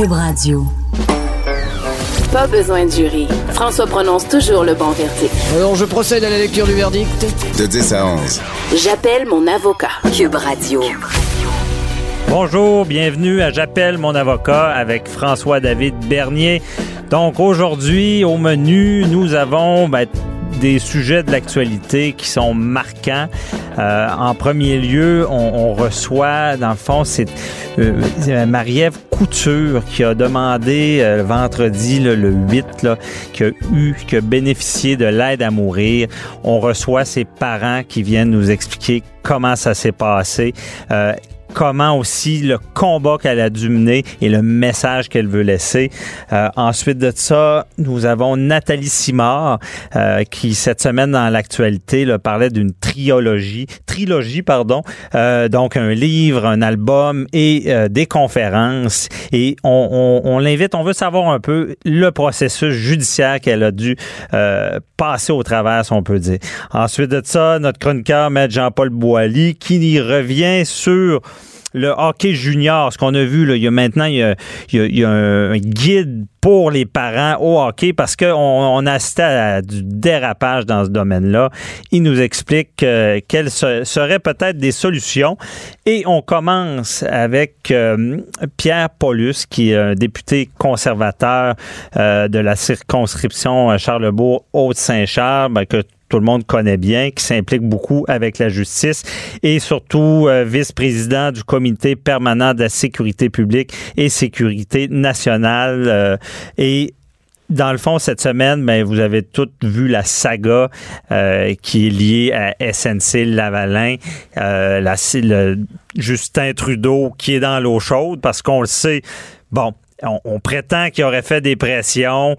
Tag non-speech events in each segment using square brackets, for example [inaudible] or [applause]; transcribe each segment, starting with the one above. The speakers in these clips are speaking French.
Cube Radio. Pas besoin de jury. François prononce toujours le bon verdict. Alors, je procède à la lecture du verdict. De 10 à 11. J'appelle mon avocat. Cube Radio. Bonjour, bienvenue à J'appelle mon avocat avec François-David Bernier. Donc aujourd'hui, au menu, nous avons ben, des sujets de l'actualité qui sont marquants. Euh, en premier lieu, on, reçoit, dans le fond, c'est euh, Marie-Ève Couture qui a demandé euh, vendredi, le 8, là, qui a eu, qui a bénéficié de l'aide à mourir. On reçoit ses parents qui viennent nous expliquer comment ça s'est passé comment aussi le combat qu'elle a dû mener et le message qu'elle veut laisser. Euh, ensuite de ça, nous avons Nathalie Simard euh, qui cette semaine dans l'actualité parlait d'une trilogie, trilogie pardon, euh, donc un livre, un album et des conférences. Et on, l'invite, on veut savoir un peu le processus judiciaire qu'elle a dû passer au travers, si on peut dire. Ensuite de ça, notre chroniqueur, Maître Jean-Paul Boilly, qui revient sur le hockey junior, ce qu'on a vu, là, il y a maintenant il y a, un guide pour les parents au hockey parce qu'on on assisté à du dérapage dans ce domaine-là. Il nous explique euh, quelles seraient peut-être des solutions. Et on commence avec euh, Pierre Paulus, qui est un député conservateur euh, de la circonscription Charlebourg-Haute-Saint-Charles, ben, que tout le monde connaît bien, qui s'implique beaucoup avec la justice et surtout euh, vice-président du comité permanent de la sécurité publique et sécurité nationale. Euh, et dans le fond, cette semaine, ben, vous avez toutes vu la saga euh, qui est liée à SNC Lavalin, Justin Trudeau qui est dans l'eau chaude parce qu'on le sait. Bon, on, on prétend qu'il aurait fait des pressions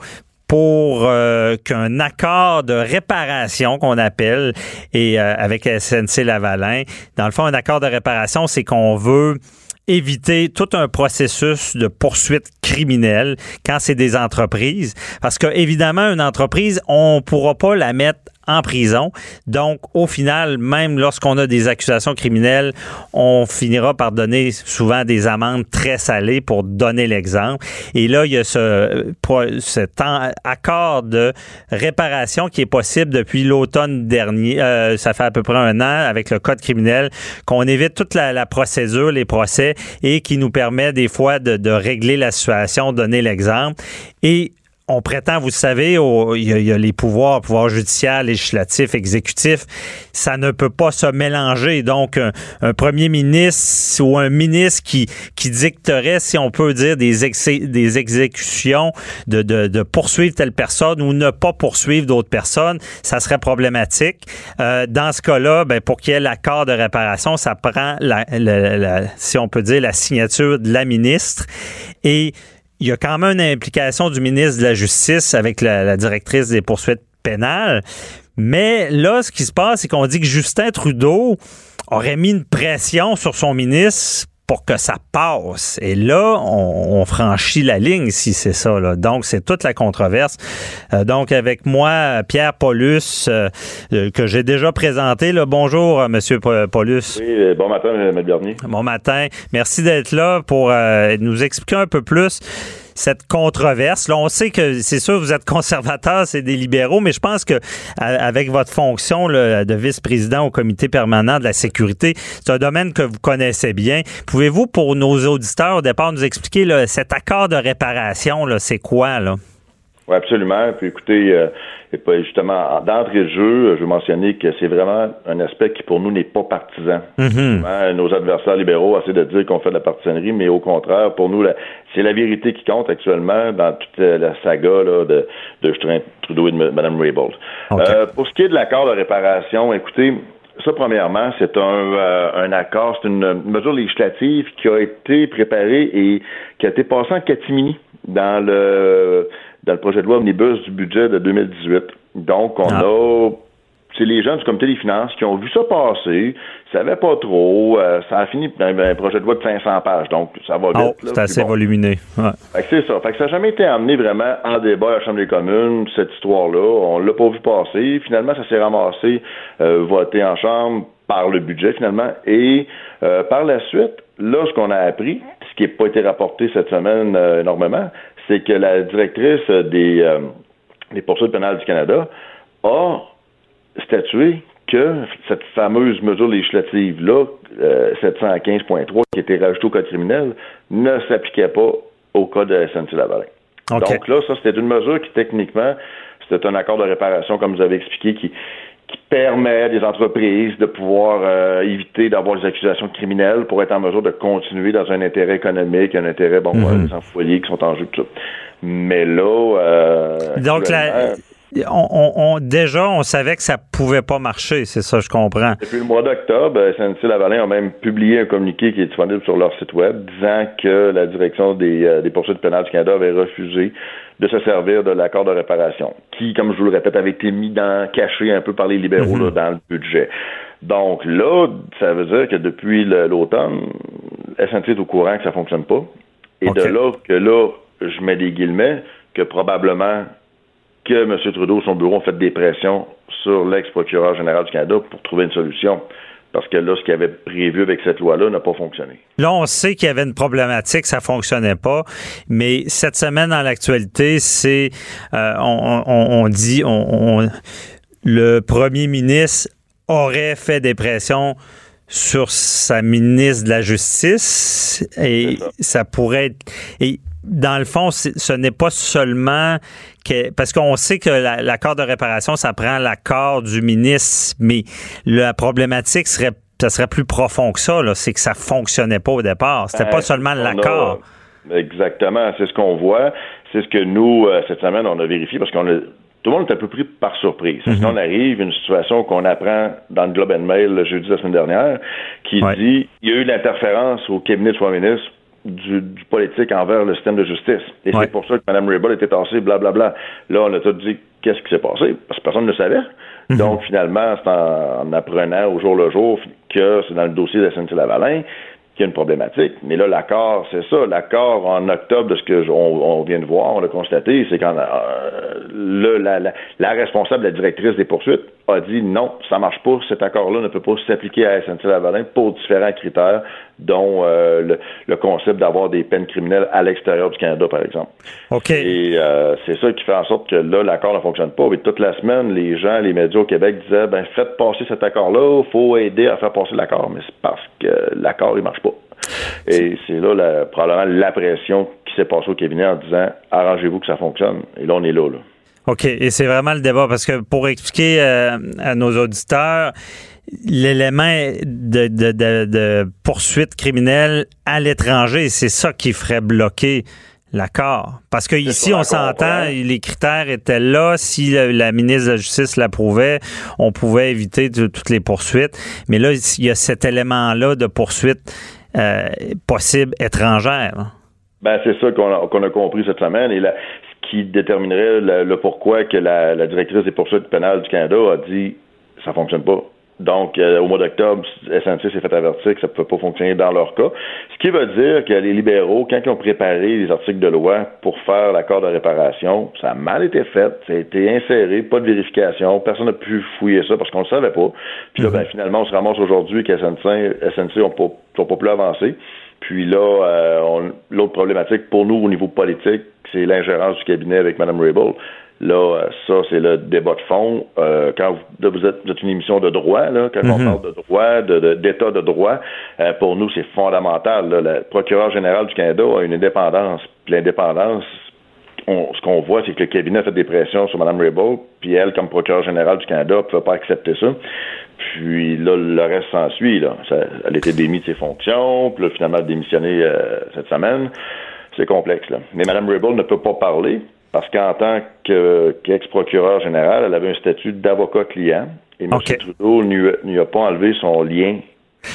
pour euh, qu'un accord de réparation qu'on appelle et euh, avec SNC Lavalin, dans le fond, un accord de réparation, c'est qu'on veut éviter tout un processus de poursuite criminelle quand c'est des entreprises. Parce que, évidemment, une entreprise, on pourra pas la mettre en prison. Donc, au final, même lorsqu'on a des accusations criminelles, on finira par donner souvent des amendes très salées pour donner l'exemple. Et là, il y a ce, cet accord de réparation qui est possible depuis l'automne dernier. Euh, ça fait à peu près un an avec le code criminel qu'on évite toute la, procédure, les procès et qui nous permet des fois de, de régler la situation, donner l'exemple. Et on prétend, vous savez, il y, a les pouvoirs, pouvoir judiciaire, législatif, exécutif, ça ne peut pas se mélanger. Donc, un, premier ministre ou un ministre qui, qui dicterait, si on peut dire, des, exécutions, de, poursuivre telle personne ou ne pas poursuivre d'autres personnes, ça serait problématique. Euh, dans ce cas-là, ben, pour qu'il y ait l'accord de réparation, ça prend, la, si on peut dire, la signature de la ministre. Et il y a quand même une implication du ministre de la Justice avec la, directrice des poursuites pénales. Mais là, ce qui se passe, c'est qu'on dit que Justin Trudeau aurait mis une pression sur son ministre pour que ça passe. Et là, on, franchit la ligne si c'est ça. Là. Donc, c'est toute la controverse. Euh, donc, avec moi, Pierre Paulus, euh, euh, que j'ai déjà présenté. Là. Bonjour, Monsieur Paulus. Oui, bon matin, M. Bernier. Bon matin. Merci d'être là pour nous expliquer un peu plus cette controverse. Là, on sait que c'est sûr vous êtes conservateur, c'est des libéraux, mais je pense que avec votre fonction de vice-président au comité permanent de la sécurité, c'est un domaine que vous connaissez bien. Pouvez-vous, pour nos auditeurs, au départ, nous expliquer cet accord de réparation, c'est quoi là? Oui, absolument. Puis écoutez, euh, justement, d'entrée de jeu, je veux mentionner que c'est vraiment un aspect qui, pour nous, n'est pas partisan. Mm-hmm. Nos adversaires libéraux essaient de dire qu'on fait de la partisanerie, mais au contraire, pour nous, c'est la vérité qui compte actuellement dans toute la saga de, de Justin Trudeau et de Mme Raybould. Euh, pour ce qui est de l'accord de réparation, écoutez, ça, premièrement, c'est un, euh, un accord, c'est une mesure législative qui a été préparée et qui a été passée en catimini dans le dans le projet de loi omnibus du budget de 2018. Donc, on ah. a c'est les gens du comité des finances qui ont vu ça passer, savaient pas trop, euh, ça a fini dans un projet de loi de 500 pages, donc ça va vite. Oh, c'est assez volumineux. c'est ça. Fait que ça n'a jamais été amené vraiment en débat à la Chambre des communes, cette histoire-là. On l'a pas vu passer. Finalement, ça s'est ramassé, euh, voté en Chambre par le budget, finalement. Et euh, par la suite, là, ce qu'on a appris, ce qui n'a pas été rapporté cette semaine euh, énormément, c'est que la directrice des, euh, des poursuites pénales du Canada a statué que cette fameuse mesure législative-là, 715.3, euh, qui était rajoutée au code criminel, ne s'appliquait pas au cas de SNC-Lavalin. Donc là, ça, c'était une mesure qui, techniquement, c'était un accord de réparation, comme vous avez expliqué, qui, qui permet à des entreprises de pouvoir euh, éviter d'avoir des accusations criminelles pour être en mesure de continuer dans un intérêt économique, un intérêt, bon, mm des employés qui sont en jeu, tout ça. Mais là... Euh, Donc, la, on, déjà, on savait que ça pouvait pas marcher, c'est ça, je comprends. Depuis le mois d'octobre, SNC Lavalin a même publié un communiqué qui est disponible sur leur site web disant que la direction des, euh, des poursuites pénales du Canada avait refusé de se servir de l'accord de réparation, qui, comme je vous le répète, avait été mis dans, caché un peu par les libéraux mhm. dans le budget. Donc là, ça veut dire que depuis l'automne, SNC est au courant que ça fonctionne pas. Et de là que là, je mets des guillemets, que probablement que M. Trudeau, son bureau, ont fait des pressions sur l'ex-procureur général du Canada pour trouver une solution. Parce que là, ce qu'il avait prévu avec cette loi-là n'a pas fonctionné. Là, on sait qu'il y avait une problématique, ça fonctionnait pas. Mais cette semaine, dans l'actualité, c'est, euh, on, dit, on, le premier ministre aurait fait des pressions sur sa ministre de la Justice et ça. pourrait être dans le fond, ce n'est pas seulement que, parce qu'on sait que l'accord de réparation, ça prend l'accord du ministre, mais la problématique serait, ça serait plus profond que ça. C'est que ça fonctionnait pas au départ. C'était pas seulement l'accord. Exactement, c'est ce qu'on voit. C'est ce que nous, euh, cette semaine, on a vérifié parce qu'on a tout le monde est un peu pris par surprise. Mm -hmm. arrive une situation qu'on apprend dans le Globe and Mail le jeudi de la semaine dernière, qui dit il y a eu l'interférence au cabinet de soins ministre du, politique envers le système de justice. Et c'est pour ça que Mme Raybould était tassée, blablabla. Là, on a tout dit qu'est-ce qui s'est passé, parce que personne ne le savait. Mhm. Donc, finalement, c'est en, apprenant au jour le jour que c'est dans le dossier de SNC-Lavalin qu'il y a une problématique. Mais là, l'accord, c'est ça. L'accord en octobre de ce que on, vient de voir, on l'a constaté, c'est quand euh, la, la, responsable, la directrice des poursuites, a dit non, ça marche pas, cet accord-là ne peut pas s'appliquer à SNC-Lavalin pour différents critères, dont euh, le, concept d'avoir des peines criminelles à l'extérieur du Canada, par exemple. OK. Et euh, c'est ça qui fait en sorte que là, l'accord ne fonctionne pas. Et toute la semaine, les gens, les médias au Québec disaient, ben faites passer cet accord-là, il faut aider à faire passer l'accord, mais c'est parce que l'accord, il marche pas. Et c'est là la, probablement la pression qui s'est passée au cabinet en disant arrangez-vous que ça fonctionne. Et là, on est là. là. OK. Et c'est vraiment le débat parce que pour expliquer euh, à nos auditeurs, l'élément de, de, de, poursuite criminelle à l'étranger, c'est ça qui ferait bloquer l'accord. Parce que ici, on s'entend, les critères étaient là. Si la, ministre de la Justice l'approuvait, on pouvait éviter toutes les poursuites. Mais là, il y a cet élément-là de poursuite euh, possible étrangère. Ben, c'est ça qu'on a, a, compris cette semaine. Et là, qui déterminerait le, pourquoi que la, directrice des poursuites pénales du Canada a dit ça fonctionne pas. Donc, euh, au mois d'octobre, SNC s'est fait avertir que ça ne peut pas fonctionner dans leur cas. Ce qui veut dire que les libéraux, quand ils ont préparé les articles de loi pour faire l'accord de réparation, ça a mal été fait, ça a été inséré, pas de vérification, personne n'a pu fouiller ça parce qu'on ne le savait pas. Puis là, mhm. ben, finalement, on se ramasse aujourd'hui que SNC, SNC n'ont pas, sont pas plus avancés. Puis là, euh, l'autre problématique pour nous au niveau politique, c'est l'ingérence du cabinet avec Mme Rabel. Là, euh, ça, c'est le débat de fond. Euh, quand vous, êtes, une émission de droit, là, quand on mhm. parle de droit, d'état de, droit, pour nous, c'est fondamental. Le procureur général du Canada a une indépendance. Puis l'indépendance, ce qu'on voit, c'est que le cabinet a fait des pressions sur Mme Rabel, puis elle, comme procureur général du Canada, ne pouvait pas accepter ça. Puis là, le reste s'ensuit. Là. elle était démise de ses fonctions, puis là, finalement, elle a démissionné euh, cette semaine. C'est complexe. Là. Mais Mme Ribble ne peut pas parler parce qu'en tant qu'ex-procureur général, elle avait un statut d'avocat client. Et M. Trudeau n'y a pas enlevé son lien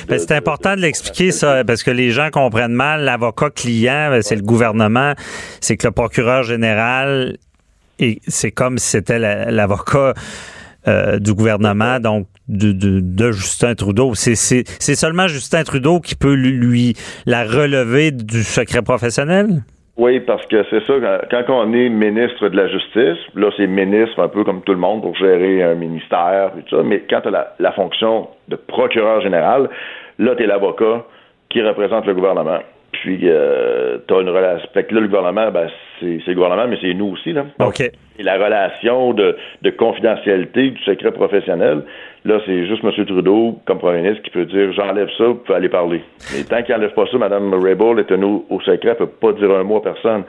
ben, c'est important de l'expliquer, ça, parce que les gens comprennent mal. L'avocat client, ben, c'est le gouvernement. C'est que le procureur général, c'est comme si c'était l'avocat euh, du gouvernement, donc de, Justin Trudeau. C'est seulement Justin Trudeau qui peut lui la relever du secret professionnel? Oui, parce que c'est ça, quand, on est ministre de la Justice, là, c'est ministre un peu comme tout le monde pour gérer un ministère et ça, mais quand tu as la, fonction de procureur général, là, tu l'avocat qui représente le gouvernement. Puis, euh, tu as une relation. Fait que là, le gouvernement, ben, c'est le gouvernement, mais c'est nous aussi. Là. OK. Et la relation de, de confidentialité du secret professionnel, là, c'est juste M. Trudeau, comme premier ministre, qui peut dire j'enlève ça, vous pouvez aller parler. Mais tant qu'il n'enlève pas ça, Mme Raybould est tenu au secret, elle ne peut pas dire un mot à personne.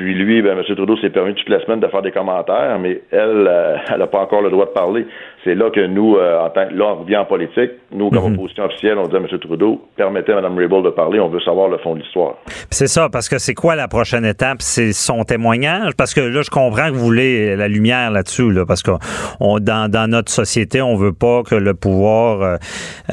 Puis lui, ben, M. Trudeau s'est permis toute la semaine de faire des commentaires, mais elle, euh, elle n'a pas encore le droit de parler. C'est là que nous, euh, en tant là, on revient en politique. Nous, comme mhm. opposition officielle, on dit à M. Trudeau, permettez à Mme Raybould de parler, on veut savoir le fond de l'histoire. C'est ça, parce que c'est quoi la prochaine étape? C'est son témoignage? Parce que là, je comprends que vous voulez la lumière là-dessus, là, parce que dans, dans, notre société, on veut pas que le pouvoir, euh,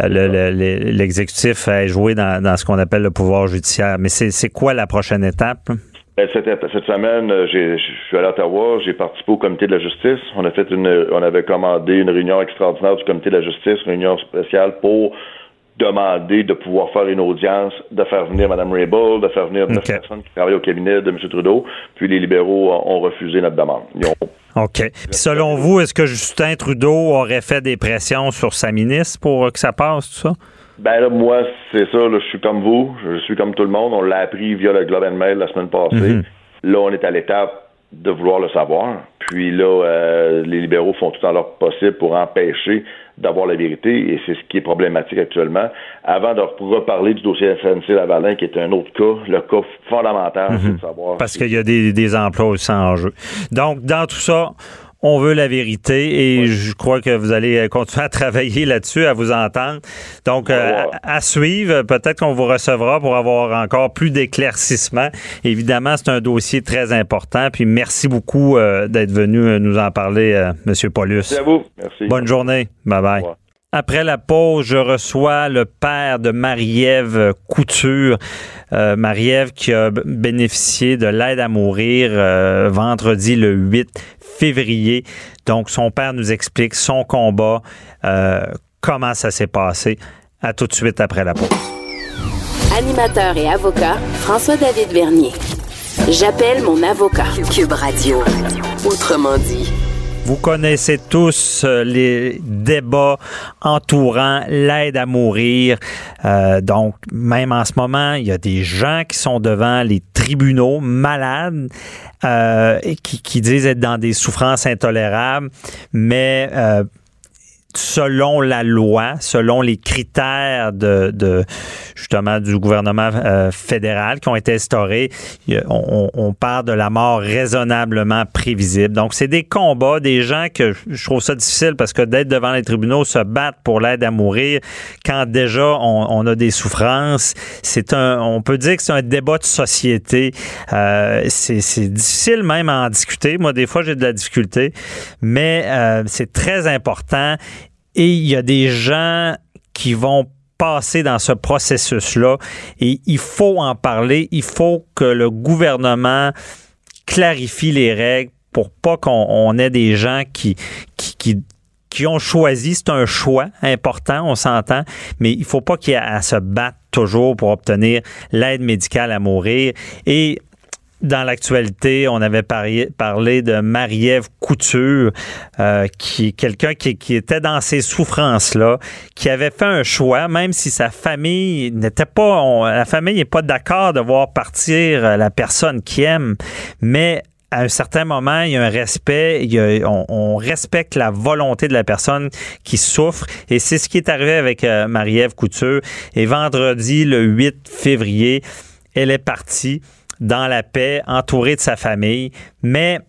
l'exécutif ait joué dans, dans ce qu'on appelle le pouvoir judiciaire. Mais c'est quoi la prochaine étape? Ben, cette, cette semaine, euh, je suis allé à Ottawa, j'ai participé au comité de la justice. On a fait une, on avait commandé une réunion extraordinaire du comité de la justice, réunion spéciale pour demander de pouvoir faire une audience, de faire venir Mme Raybould, de faire venir neuf personnes qui travaillent au cabinet de M. Trudeau. Puis les libéraux ont refusé notre demande. OK. Puis selon vous, est-ce que Justin Trudeau aurait fait des pressions sur sa ministre pour que ça passe, tout ça? Ben là, moi, c'est ça, je suis comme vous, je suis comme tout le monde. On l'a appris via le Globe and Mail la semaine passée. Mhm. Là, on est à l'étape de vouloir le savoir. Puis là, euh, les libéraux font tout en leur possible pour empêcher d'avoir la vérité, et c'est ce qui est problématique actuellement. Avant de reparler du dossier FNC Lavalin, qui est un autre cas, le cas fondamental, c'est de mhm. savoir... Parce qu'il y a des, des emplois aussi en jeu. Donc, dans tout ça, on veut la vérité et je crois que vous allez continuer à [laughs] travailler là-dessus, à vous entendre. Donc, euh, à, suivre, peut-être qu'on vous recevra pour avoir encore plus d'éclaircissements. Évidemment, c'est un dossier très important. Puis merci beaucoup euh, d'être venu euh, nous en parler, M. Paulus. Merci à vous. Merci. Bonne journée. Bye bye. Après la pause, je reçois le père de Marie-Ève Couture. Euh, Marie-Ève qui a bénéficié de l'aide à mourir euh, vendredi le 8 février. Donc, son père nous explique son combat, euh, comment ça s'est passé. À tout de suite après la pause. Animateur et avocat, François-David Vernier. J'appelle mon avocat. Cube Radio. Autrement dit. Vous connaissez tous euh, les débats entourant l'aide à mourir. Euh, donc, même en ce moment, il y a des gens qui sont devant les tribunaux malades euh, et qui, qui, disent être dans des souffrances intolérables, mais selon la loi, selon les critères de, de justement du gouvernement euh, fédéral qui ont été instaurés, on, on, parle de la mort raisonnablement prévisible. Donc c'est des combats, des gens que je trouve ça difficile parce que d'être devant les tribunaux, se battre pour l'aide à mourir, quand déjà on, on a des souffrances, c'est un, on peut dire que c'est un débat de société. Euh, c'est difficile même à en discuter. Moi, des fois, j'ai de la difficulté, mais euh, c'est très important et il y a des gens qui vont passer dans ce processus-là et il faut en parler. Il faut que le gouvernement clarifie les règles pour pas qu'on ait des gens qui, qui, qui, ont choisi, c'est un choix important, on s'entend, mais il faut pas qu'il y ait à se battre toujours pour obtenir l'aide médicale à mourir. Et dans l'actualité, on avait parlé, de Marie-Ève Couture, euh, qui quelqu'un qui, était dans ces souffrances-là, qui avait fait un choix, même si sa famille n'était pas, la famille n'est pas d'accord de voir partir euh, la personne qui aime, mais à un certain moment, il y a un respect, on, respecte la volonté de la personne qui souffre. Et c'est ce qui est arrivé avec euh, Marie-Ève Couture. Et vendredi, le 8 février, elle est partie dans la paix, entourée de sa famille. Mais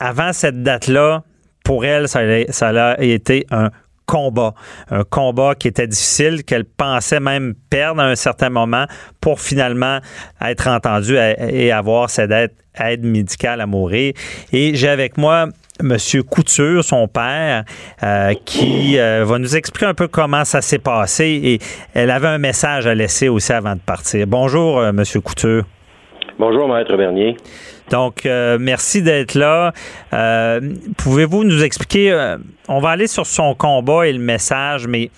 avant cette date-là, pour elle, ça a, été un combat. Un combat qui était difficile, qu'elle pensait même perdre à un certain moment pour finalement être entendue et avoir cette aide, médicale à mourir. Et j'ai avec moi M. Couture, son père, euh, qui euh, va nous expliquer un peu comment ça s'est passé et elle avait un message à laisser aussi avant de partir. Bonjour, euh, M. Couture. Bonjour, Maître Bernier. Donc, euh, merci d'être là. Euh, pouvez-vous nous expliquer, euh, on va aller sur son combat et le message, mais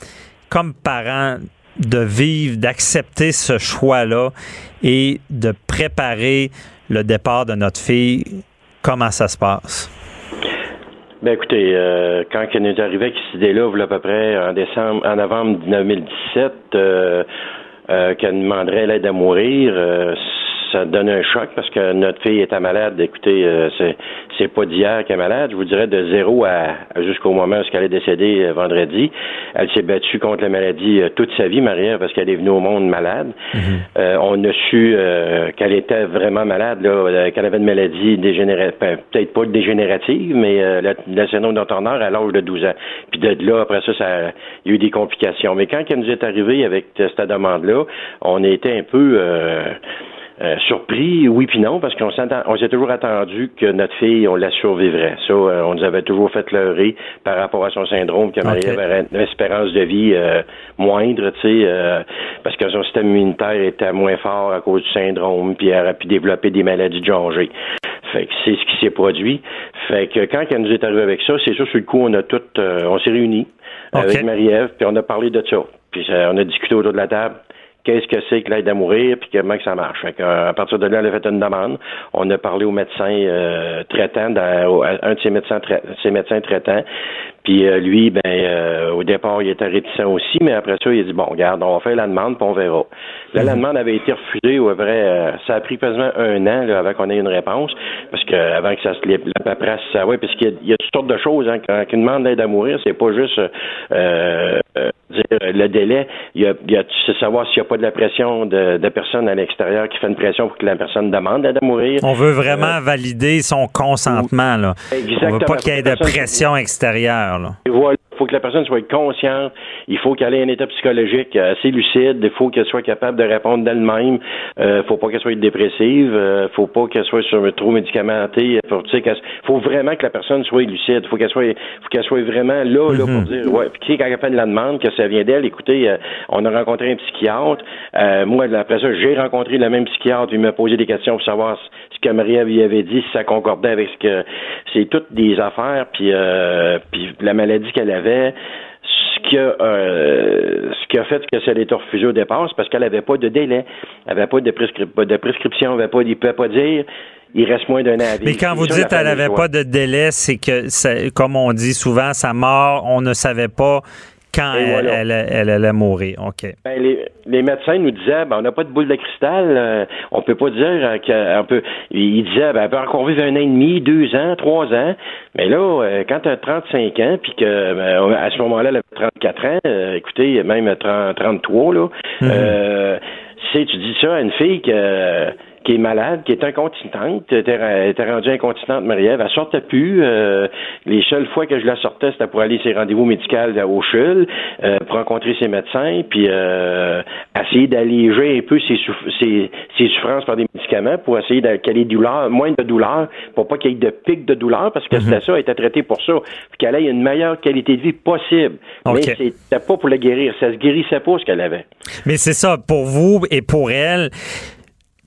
comme parent, de vivre, d'accepter ce choix-là et de préparer le départ de notre fille, comment ça se passe? Ben écoutez, quand elle est arrivée avec cette idée-là, il à peu près en décembre, en novembre 2017, euh, qu'elle demanderait l'aide à mourir, euh, ça donne un choc parce que notre fille était malade. Écoutez, euh, c'est c'est pas d'hier qu'elle est malade. Je vous dirais de zéro à, jusqu'au moment où elle est décédée euh, vendredi. Elle s'est battue contre la maladie euh, toute sa vie, Maria, parce qu'elle est venue au monde malade. Mhm. on a su qu'elle était vraiment malade, là, qu'elle avait une maladie dégénérative, peut-être pas dégénérative, mais la, la syndrome d'Antoneur à l'âge de 12 ans. Puis de là, après ça, ça, il y a eu des complications. Mais quand elle nous est arrivée avec cette demande-là, on était un peu euh, surpris, oui puis non, parce qu'on s'est toujours attendu que notre fille, on la survivrait. Ça, euh, on nous avait toujours fait leurrer par rapport à son syndrome, que Marie avait une espérance de vie euh, moindre, tu sais, parce que son système immunitaire était moins fort à cause du syndrome, puis elle a pu développer des maladies de genre Fait que c'est ce qui s'est produit. Fait que quand elle nous est arrivée avec ça, c'est sûr, sur le coup, on a tout, on s'est réunis avec Marie-Ève, puis on a parlé de ça. Puis on a discuté autour de la table qu'est-ce que c'est que l'aide à mourir, puis comment que ça marche. Fait à partir de là, elle a fait une demande. On a parlé au médecin euh, traitant, un de ses médecins, ses médecins traitants, puis euh, lui, ben euh, au départ, il était réticent aussi, mais après ça, il a dit bon, regarde, on va faire la demande, puis on verra. Là, la mhm. demande avait été refusée, ou vrai, euh, ça a pris quasiment un an là, avant qu'on ait une réponse, parce que avant que ça se la paperasse, ça ouais, parce qu'il y, a toutes sortes de choses hein, quand, une demande d'aide à mourir, c'est pas juste dire le délai, il y a, il y a sais savoir s'il n'y a pas de la pression de, de personnes à l'extérieur qui fait une pression pour que la personne demande d'aide à mourir. On veut vraiment valider son consentement là. Exactement. On veut pas qu'il y ait de pression extérieure. Et voilà faut que la personne soit consciente, il faut qu'elle ait un état psychologique assez lucide, il faut qu'elle soit capable de répondre d'elle-même, euh, faut pas qu'elle soit dépressive, euh, faut pas qu'elle soit sur, trop médicamentée, faut, faut vraiment que la personne soit lucide, faut qu'elle soit, faut qu'elle soit vraiment là, là pour mhm. dire, ouais, puis quand elle fait la demande, que ça vient d'elle, écoutez, euh, on a rencontré un psychiatre, euh, moi après ça, j'ai rencontré le même psychiatre, il m'a posé des questions pour savoir ce que Maria lui avait dit, si ça concordait avec ce que, c'est toutes des affaires, puis, puis la maladie qu'elle avait ce qui a, euh, ce qui a fait que ça a été refusé au départ, c'est parce qu'elle n'avait pas de délai, elle n'avait pas de, de prescription, elle ne pouvait pas dire il reste moins d'un an à Mais quand vous dites qu'elle n'avait pas de délai, c'est que, comme on dit souvent, sa mort, on ne savait pas quand elle, allait mourir. OK. Ben, les, médecins nous disaient ben, on n'a pas de boule de cristal, euh, on peut pas dire euh, qu'on peut. Ils disaient ben, elle peut encore vivre un an et demi, deux ans, trois ans. Mais là, euh, quand tu as 35 ans, puis que ben, à ce moment-là, elle a 34 ans, écoutez, même 30, 33, là, mm-hmm. tu dis ça à une fille que qui est malade, qui est incontinente, était, était rendue incontinente, Marie-Ève. Elle sortait plus. Euh, les seules fois que je la sortais, c'était pour aller ses rendez-vous médicaux au CHUL, euh, pour rencontrer ses médecins, puis euh, essayer d'alléger un peu ses, ses, souffrances par des médicaments pour essayer qu'elle ait douleur, moins de douleur, pour pas qu'il y ait de pics de douleur, parce que mhm. c'était ça, elle était traitée pour ça, puis qu'elle ait une meilleure qualité de vie possible. Mais c'était pas pour la guérir, ça se guérissait pas ce qu'elle avait. Mais c'est ça, pour vous et pour elle,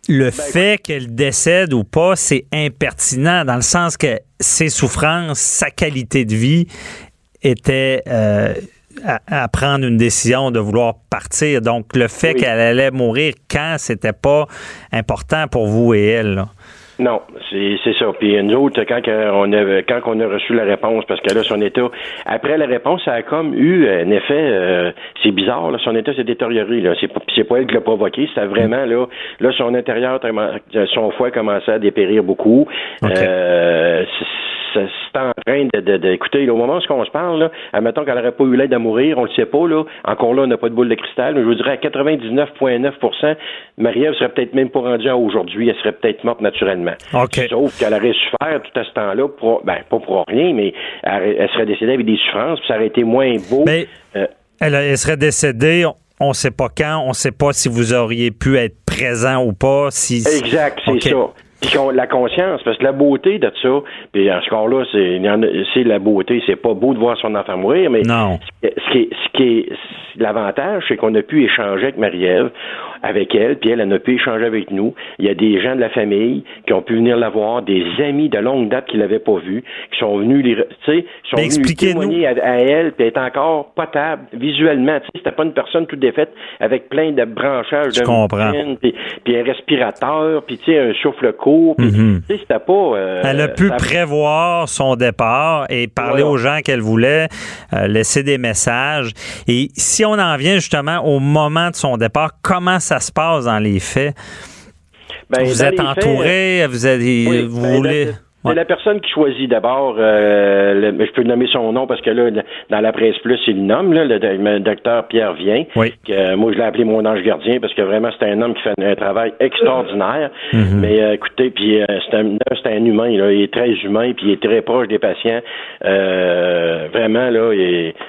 le ben, fait qu'elle décède ou pas, c'est impertinent dans le sens que ses souffrances, sa qualité de vie était euh, à, prendre une décision de vouloir partir. Donc, le fait qu'elle allait mourir quand, c'était pas important pour vous et elle. Là. Non, c'est ça. Puis nous autres, quand on a quand on a reçu la réponse, parce que là, son état, après la réponse, ça a comme eu un effet, euh, c'est bizarre, là, son état s'est détérioré. Là, c'est pas, c'est pas elle qui l'a provoqué, c'était vraiment là, là, son intérieur, son foie commençait à dépérir beaucoup. Euh, c'est en train de, de, au moment où on se parle, là, admettons qu'elle n'aurait pas eu l'aide à mourir, on le sait pas, là. Encore là, on n'a pas de boule de cristal, mais je vous dirais à 99,9 Marie-Ève serait peut-être même pas rendue à aujourd'hui, elle serait peut-être morte naturellement. Sauf qu'elle aurait souffert tout à ce temps-là, pour, ben, pas pour rien, mais elle, serait décédée avec des souffrances, puis ça aurait été moins beau. Mais euh, elle, serait décédée, on ne sait pas quand, on ne sait pas si vous auriez pu être présent ou pas. Si... Exact, c'est ça la conscience, parce que la beauté de ça, puis en ce cas-là, c'est la beauté, c'est pas beau de voir son enfant mourir, mais non. ce qui est, ce qui est l'avantage, c'est qu'on a pu échanger avec Marie-Ève. Avec elle, puis elle, elle a pu échanger avec nous. Il y a des gens de la famille qui ont pu venir la voir, des amis de longue date qui l'avaient pas vue, qui sont venus les, tu sont venus témoigner à, elle, puis elle est encore potable visuellement. Tu sais, c'était pas une personne toute défaite avec plein de branchages de comprends. Puis, puis, un respirateur, puis tu sais, un souffle court. Puis, Mhm. tu sais, c'était pas. euh, Elle a pu ça- prévoir son départ et parler aux gens qu'elle voulait, euh, laisser des messages. Et si on en vient justement au moment de son départ, comment ça se passe dans les faits? Ben, vous êtes faits, entouré, vous, êtes, Oui, vous ben, voulez... la- Ouais. C'est la personne qui choisit d'abord, euh, je peux nommer son nom parce que là, dans la presse plus, il le nomme, là, le, le docteur Pierre Vien. Oui. que, euh, moi, je l'ai appelé mon ange gardien parce que vraiment, c'est un homme qui fait un travail extraordinaire. Mais euh, écoutez, puis euh, c'est un, c'est un humain, là, il est très humain, puis il est très proche des patients. Euh, vraiment, là,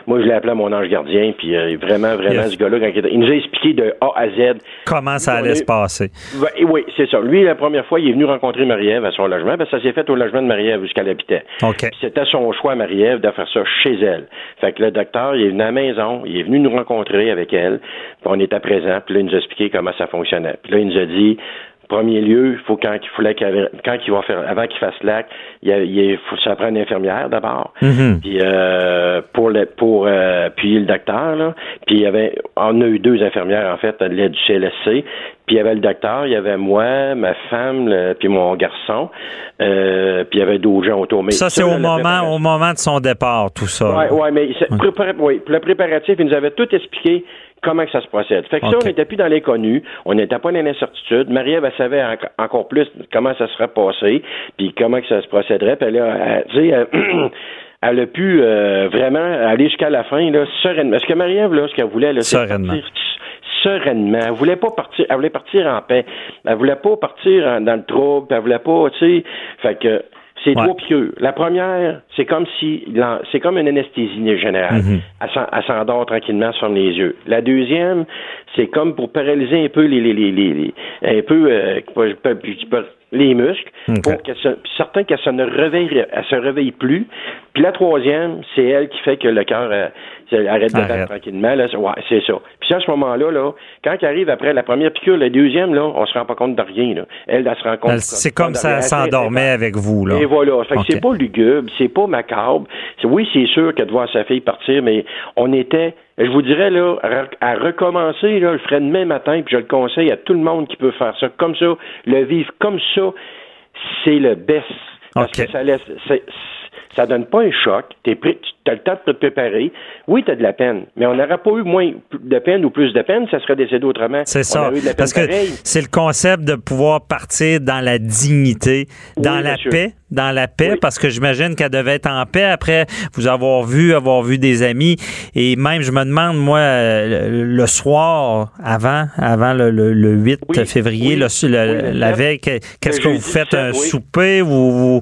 moi, je l'ai appelé mon ange gardien, puis euh, vraiment, vraiment, Yes. ce gars-là, il, il nous a expliqué de A à Z Comment ça allait est- se passer? Et oui, c'est ça. Lui, la première fois, il est venu rencontrer Marie-Ève à son logement, parce que ça s'est fait au logement de Marie-Ève l'habitait. OK. Puis C'était son choix, Marie-Ève, de faire ça chez elle. Fait que le docteur, il est venu à la maison, il est venu nous rencontrer avec elle, puis on était présents, puis là, il nous a expliqué comment ça fonctionnait. Puis là, il nous a dit, premier lieu, il faut quand il fallait qu'il avait- quand il va faire, avant qu'il fasse l'acte, il, il faut ça prend une infirmière d'abord. Mhm. Puis euh, pour le pour euh, puis le docteur là, puis il y avait on a eu deux infirmières en fait, de l'aide du CLSC. Puis il y avait le docteur, il y avait moi, ma femme, le- puis mon garçon, euh, puis il y avait d'autres gens autour. Mais Ça, c'est au moment, au moment de son départ, tout ça. Ouais, ouais, mais oui, pour le préparatif, il nous avait tout expliqué comment que ça se procède. Fait que ça, on n'était plus dans l'inconnu, on n'était pas dans l'incertitude. Marie-Ève, elle savait en- encore plus comment ça serait passé, puis comment que ça se procéderait. Puis là, elle, tu sais, [clears throat] elle- a pu euh, vraiment aller jusqu'à la fin, là, sereinement. Parce que Marie-Ève, là, ce qu'elle voulait, là, c'est Sereinement. partir sereinement. Elle voulait pas partir, elle voulait partir en paix. Elle voulait pas partir en- dans le trouble, elle voulait pas, tu sais. Fait que c'est Ouais. trois piqûres. La première, c'est comme si, c'est comme une anesthésie générale. Elle s'en- Elle s'endort tranquillement, ferme les yeux. La deuxième, c'est comme pour paralyser un peu les, les, les, les, un peu, euh, pas- pas- pas- les muscles, pour que ce- puis certain qu'elle se ne réveille, elle se réveille plus. Puis la troisième, c'est elle qui fait que le cœur euh, c'est- arrête de Arrête. battre tranquillement. Là, c'est- ouais, c'est ça. Puis à ce moment-là, là, quand elle arrive après la première piqûre, la deuxième, là, on se rend pas compte de rien. Là. Elle, elle se rend compte. Elle- C'est comme ça, elle s'endormait avec vous, là. Et voilà. Fait que Ok. c'est pas lugubre, c'est pas macabre. Oui, c'est sûr que de voir sa fille partir, mais on était, je vous dirais, là, à recommencer, là, je le ferai demain matin, puis je le conseille à tout le monde qui peut faire ça comme ça, le vivre comme ça, c'est le best. Parce que ça laisse, ça donne pas un choc. T'es prêt, tu as le temps de te préparer. Oui, tu as de la peine, mais on n'aurait pas eu moins de peine ou plus de peine, ça serait décédé autrement. C'est ça. aurait eu de la peine Parce que c'est le concept de pouvoir partir dans la dignité, dans Oui, la monsieur. paix, dans la paix, Oui. parce que j'imagine qu'elle devait être en paix après vous avoir vu, avoir vu des amis. Et même, je me demande, moi, euh, le, soir avant, avant le, le- le 8 Oui. février, le- la veille, que- qu'est-ce que vous faites? 17, Un souper? Vous vous,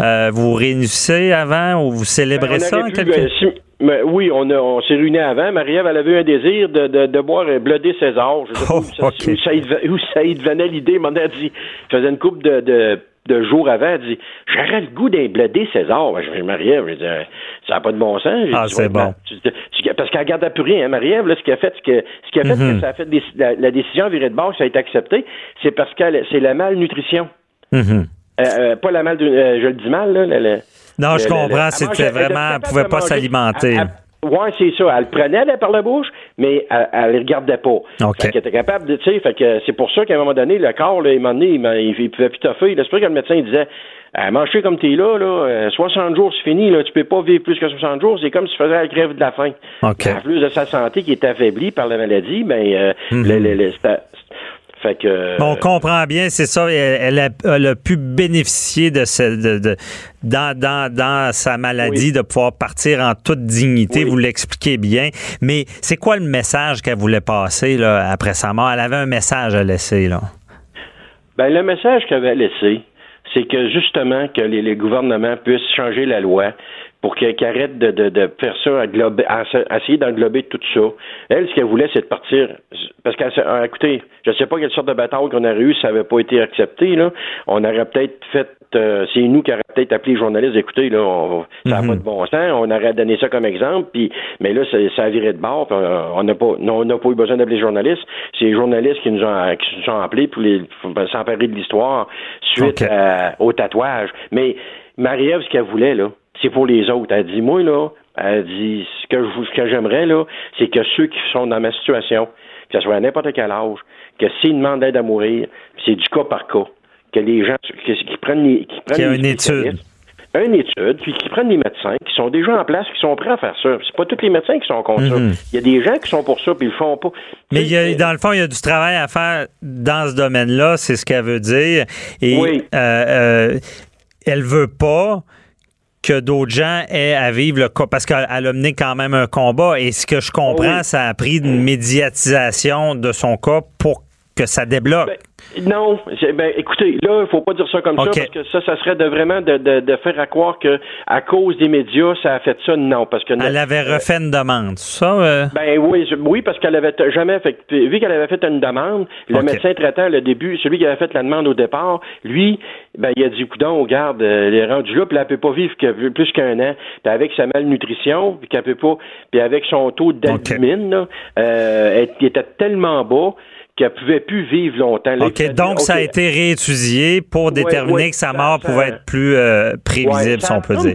euh, vous réunissez avant ou vous célébrez Ben, on ça? Aurait en pu, quelque- si- mais oui, on, a- on s'est réunis avant. Marie-Ève, elle avait eu un désir de, de, de boire un blodé César. Je sais pas Oh, où, ça, où ça y devenait- où ça y devenait l'idée. M'en a dit, je faisais une coupe de, de, de jours avant. Elle dit, j'aurais le goût d'un blodé César. Ben, Je Marie-Ève, euh, ça n'a pas de bon sens. Ah, c'est bon. ben, tu- tu- parce qu'elle ne gardait plus rien. Hein, Marie-Ève, là, ce qui a fait, ce, que, ce qui a fait Mhm. que ça a fait des- la, la décision virée de bord, ça a été accepté, c'est parce que c'est la malnutrition. Mhm. Euh, euh, pas la mal, je le dis mal, là. Non, je le- comprends. mangeait- C'était vraiment, elle capable pouvait pas s'alimenter. Ouais, c'est ça. Elle le prenait elle, par la bouche, mais elle, elle le regardait pas. OK. Fait qu'elle était capable de, tu sais, fait que c'est pour ça qu'à un moment donné, le corps, là, à il, il, il pouvait plus toffer. là. C'est pour ça que le médecin disait, euh, manger comme t'es là, là, euh, 60 jours, c'est fini, là, tu peux pas vivre plus que 60 jours, c'est comme si tu faisais la grève de la faim. OK. En plus de sa santé qui est affaiblie par la maladie, ben, euh, le- c'était- fait que. euh, On comprend bien, c'est ça. Elle, elle a, elle a pu bénéficier de, ce, de, de- dans, dans, dans sa maladie Oui. de pouvoir partir en toute dignité. Oui. Vous l'expliquez bien. Mais c'est quoi le message qu'elle voulait passer là, après sa mort? Elle avait un message à laisser. Là. Ben, le message qu'elle avait laissé, c'est que justement que les, les gouvernements puissent changer la loi, pour qu'elle arrête de, de, de, faire ça, à, essayer d'englober tout ça. Elle, ce qu'elle voulait, c'est de partir. Parce qu'elle, écoutez, je ne sais pas quelle sorte de bataille qu'on aurait eu si ça n'avait pas été accepté. Là. On aurait peut-être fait euh, c'est nous qui aurions peut-être appelé les journalistes, écoutez, là, ça n'a mhm. pas de bon sens, on aurait donné ça comme exemple, puis mais là, ça, ça a viré de bord, on n'a pas on n'a pas eu besoin d'appeler les journalistes. C'est les journalistes qui nous ont qui nous ont appelés pour s'emparer de l'histoire suite au tatouage. Mais Marie-Ève, ce qu'elle voulait, là, c'est pour les autres. Elle dit, moi, là, elle dit, ce que, ce que j'aimerais, là, c'est que ceux qui sont dans ma situation, que ce soit à n'importe quel âge, que s'ils demandent d'aide à mourir, c'est du cas par cas que les gens qui, prennent les, qui prennent une étude une étude, puis qui prennent des médecins qui sont déjà en place, qui sont prêts à faire ça. C'est pas tous les médecins qui sont contre ça. Mhm. Il y a des gens qui sont pour ça, puis ils le font pas. Mais il y a, dans le fond, il y a du travail à faire dans ce domaine-là, c'est ce qu'elle veut dire. Et oui. euh, euh, elle veut pas que d'autres gens aient à vivre le cas parce qu'elle a mené quand même un combat et ce que je comprends, ça a pris une médiatisation de son cas pour que ça débloque. Ben, non, ben écoutez, là, il faut pas dire ça comme ça parce que ça, ça serait de vraiment de, de, faire à croire que à cause des médias, ça a fait ça. Non, parce que elle avait refait une demande, ça. Euh? Ben oui, oui, parce qu'elle avait jamais fait. Vu qu'elle avait fait une demande, le médecin traitant le début, celui qui avait fait la demande au départ, lui, ben il a dit, coudon, garde, euh, elle est rendue là, puis elle peut pas vivre que, plus qu'un an. Puis avec sa malnutrition, puis qu'elle peut pas, puis avec son taux d'albumine, euh, elle était tellement bas qu'elle pouvait plus vivre longtemps. OK, donc ça a été réétudié pour déterminer que sa mort pouvait être plus euh, prévisible, si on peut dire.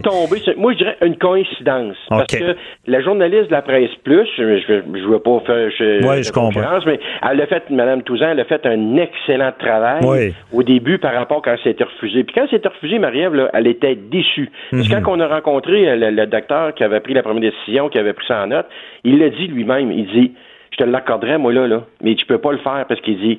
moi, je dirais une coïncidence. Parce que la journaliste de la presse plus, je ne veux, pas faire je, je comprends. mais elle a fait, Mme Touzan, elle a fait un excellent travail au début par rapport quand c'était refusé. Puis quand c'était refusé, Marie-Ève, elle était déçue. Parce que mhm. quand on a rencontré le, le docteur qui avait pris la première décision, qui avait pris ça en note, il l'a dit lui-même, il dit te l'accorderais, moi, là, là. Mais tu peux pas le faire parce qu'il dit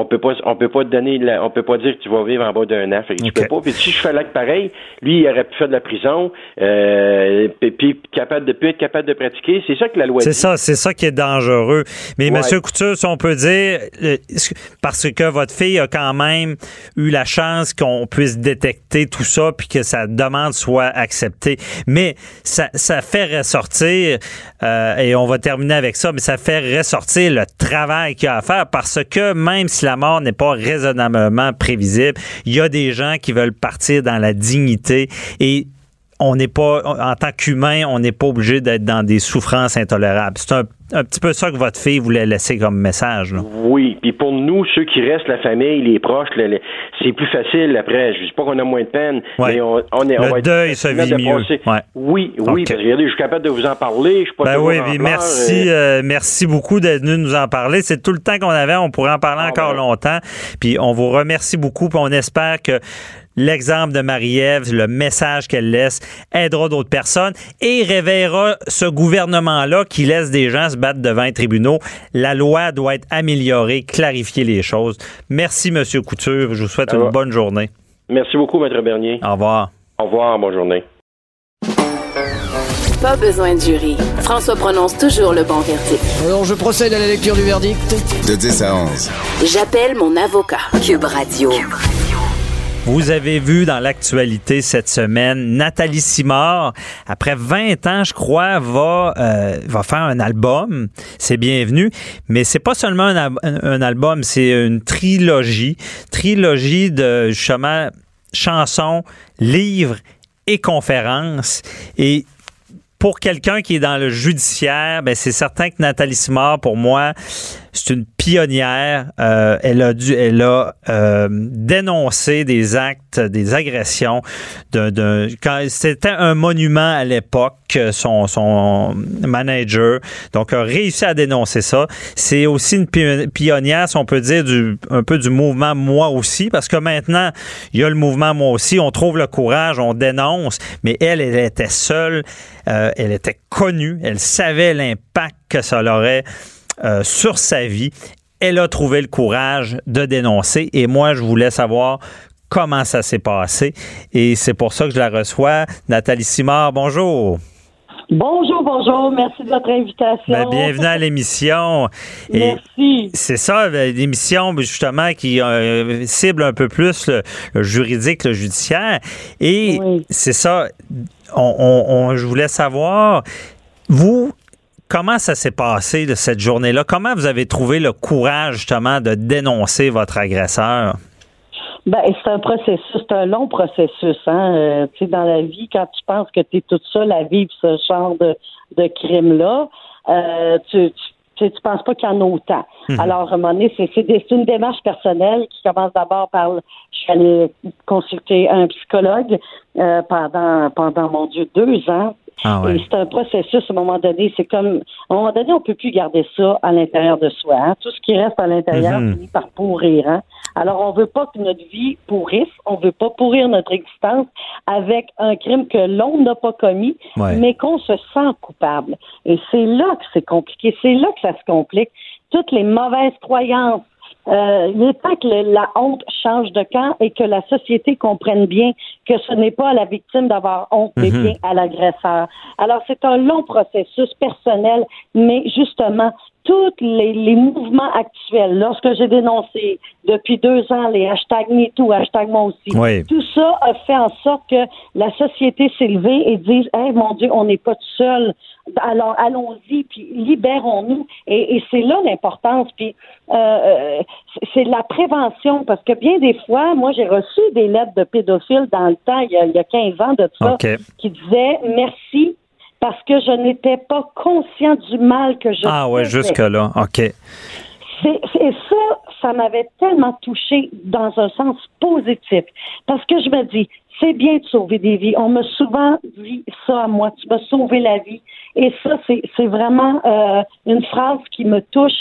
on peut pas on peut pas te donner on peut pas dire que tu vas vivre en bas d'un an. Fait que tu peux pas. Puis si je fais l'acte pareil, lui il aurait pu faire de la prison, euh, puis, capable de plus être capable de pratiquer. C'est ça que la loi. C'est ça, c'est ça qui est dangereux. Mais Monsieur Couture, si on peut dire, parce que votre fille a quand même eu la chance qu'on puisse détecter tout ça, puis que sa demande soit acceptée. Mais ça, ça fait ressortir, euh, et on va terminer avec ça, mais ça fait ressortir le travail qu'il y a à faire parce que même si la mort n'est pas raisonnablement prévisible, il y a des gens qui veulent partir dans la dignité et on n'est pas, en tant qu'humain, on n'est pas obligé d'être dans des souffrances intolérables. C'est un, petit peu ça que votre fille voulait laisser comme message. Oui, puis pour nous, ceux qui restent, la famille, les proches, c'est plus facile après. Je ne dis pas qu'on a moins de peine, mais on, est... Le on deuil se vit mieux. Oui, oui, parce que regardez, je suis capable de vous en parler. Je suis pas ben oui, merci, euh, merci beaucoup d'être venu nous en parler. C'est tout le temps qu'on avait, on pourrait en parler ah, encore ben. longtemps. Puis on vous remercie beaucoup, puis on espère que l'exemple de Marie-Ève, le message qu'elle laisse, aidera d'autres personnes et réveillera ce gouvernement-là qui laisse des gens se battre devant les tribunaux. La loi doit être améliorée, clarifier les choses. Merci, M. Couture. Je vous souhaite une bonne journée. Merci beaucoup, Maître Bernier. Au revoir. Au revoir, bonne journée. Pas besoin de jury. François prononce toujours le bon verdict. Alors, je procède à la lecture du verdict. De 10 à 11. J'appelle mon avocat. Cube Radio. Vous avez vu dans l'actualité cette semaine, Nathalie Simard, après 20 ans, je crois, va, euh, va faire un album. C'est bienvenu. Mais c'est pas seulement un, un album, c'est une trilogie. Trilogie de, justement, chansons, livres et conférences. Et pour quelqu'un qui est dans le judiciaire, ben c'est certain que Nathalie Simard, pour moi, c'est une pionnière. Euh, elle a dû, elle a euh, dénoncé des actes, des agressions. Quand c'était un monument à l'époque, son, son manager, donc a réussi à dénoncer ça. C'est aussi une pionnière, si on peut dire, du, un peu du mouvement moi aussi, parce que maintenant il y a le mouvement moi aussi. On trouve le courage, on dénonce, mais elle, elle était seule, euh, elle était connue, elle savait l'impact que ça aurait euh, sur sa vie. Elle a trouvé le courage de dénoncer et moi, je voulais savoir comment ça s'est passé et c'est pour ça que je la reçois. Nathalie Simard, bonjour. Bonjour, bonjour. Merci de votre invitation. Ben, bienvenue à l'émission. Merci. C'est ça, ben, l'émission justement qui euh, cible un peu plus le, juridique, le judiciaire. Et c'est ça, on, je voulais savoir, vous, comment ça s'est passé de cette journée-là? Comment vous avez trouvé le courage justement de dénoncer votre agresseur? Ben, c'est un processus, c'est un long processus. Hein? Euh, tu sais, dans la vie, quand tu penses que tu es toute seule à vivre ce genre de, crime-là, euh, tu, tu, tu penses pas qu'il y en a autant. Mhm. Alors, à un moment donné, c'est, c'est, une démarche personnelle qui commence d'abord par je suis allée consulter un psychologue euh, pendant pendant mon Dieu deux ans ah Et c'est un processus à un moment donné. C'est comme, à un moment donné, on peut plus garder ça à l'intérieur de soi. Hein. Tout ce qui reste à l'intérieur mhm. finit par pourrir. Hein. Alors, on veut pas que notre vie pourrisse. On veut pas pourrir notre existence avec un crime que l'on n'a pas commis, mais qu'on se sent coupable. Et c'est là que c'est compliqué. C'est là que ça se complique. Toutes les mauvaises croyances, euh, il est temps que la honte change de camp et que la société comprenne bien que ce n'est pas à la victime d'avoir honte, mais mhm. bien à l'agresseur. Alors, c'est un long processus personnel, mais justement, tous les, mouvements actuels, lorsque j'ai dénoncé depuis deux ans les hashtags MeToo, hashtag moi aussi, tout ça a fait en sorte que la société s'est levée et dise, hey, mon Dieu, on n'est pas tout seul. Alors allons-y, puis libérons-nous. Et, c'est là l'importance. Puis euh, euh, c'est la prévention, parce que bien des fois, moi j'ai reçu des lettres de pédophiles dans le temps, il y a, il y a 15 ans de ça, qui disaient merci parce que je n'étais pas conscient du mal que je Ah ouais, jusque-là, OK. Et ça, ça m'avait tellement touché dans un sens positif. Parce que je me dis, c'est bien de sauver des vies. On m'a souvent dit ça à moi, tu vas sauver la vie. Et ça, c'est vraiment euh, une phrase qui me touche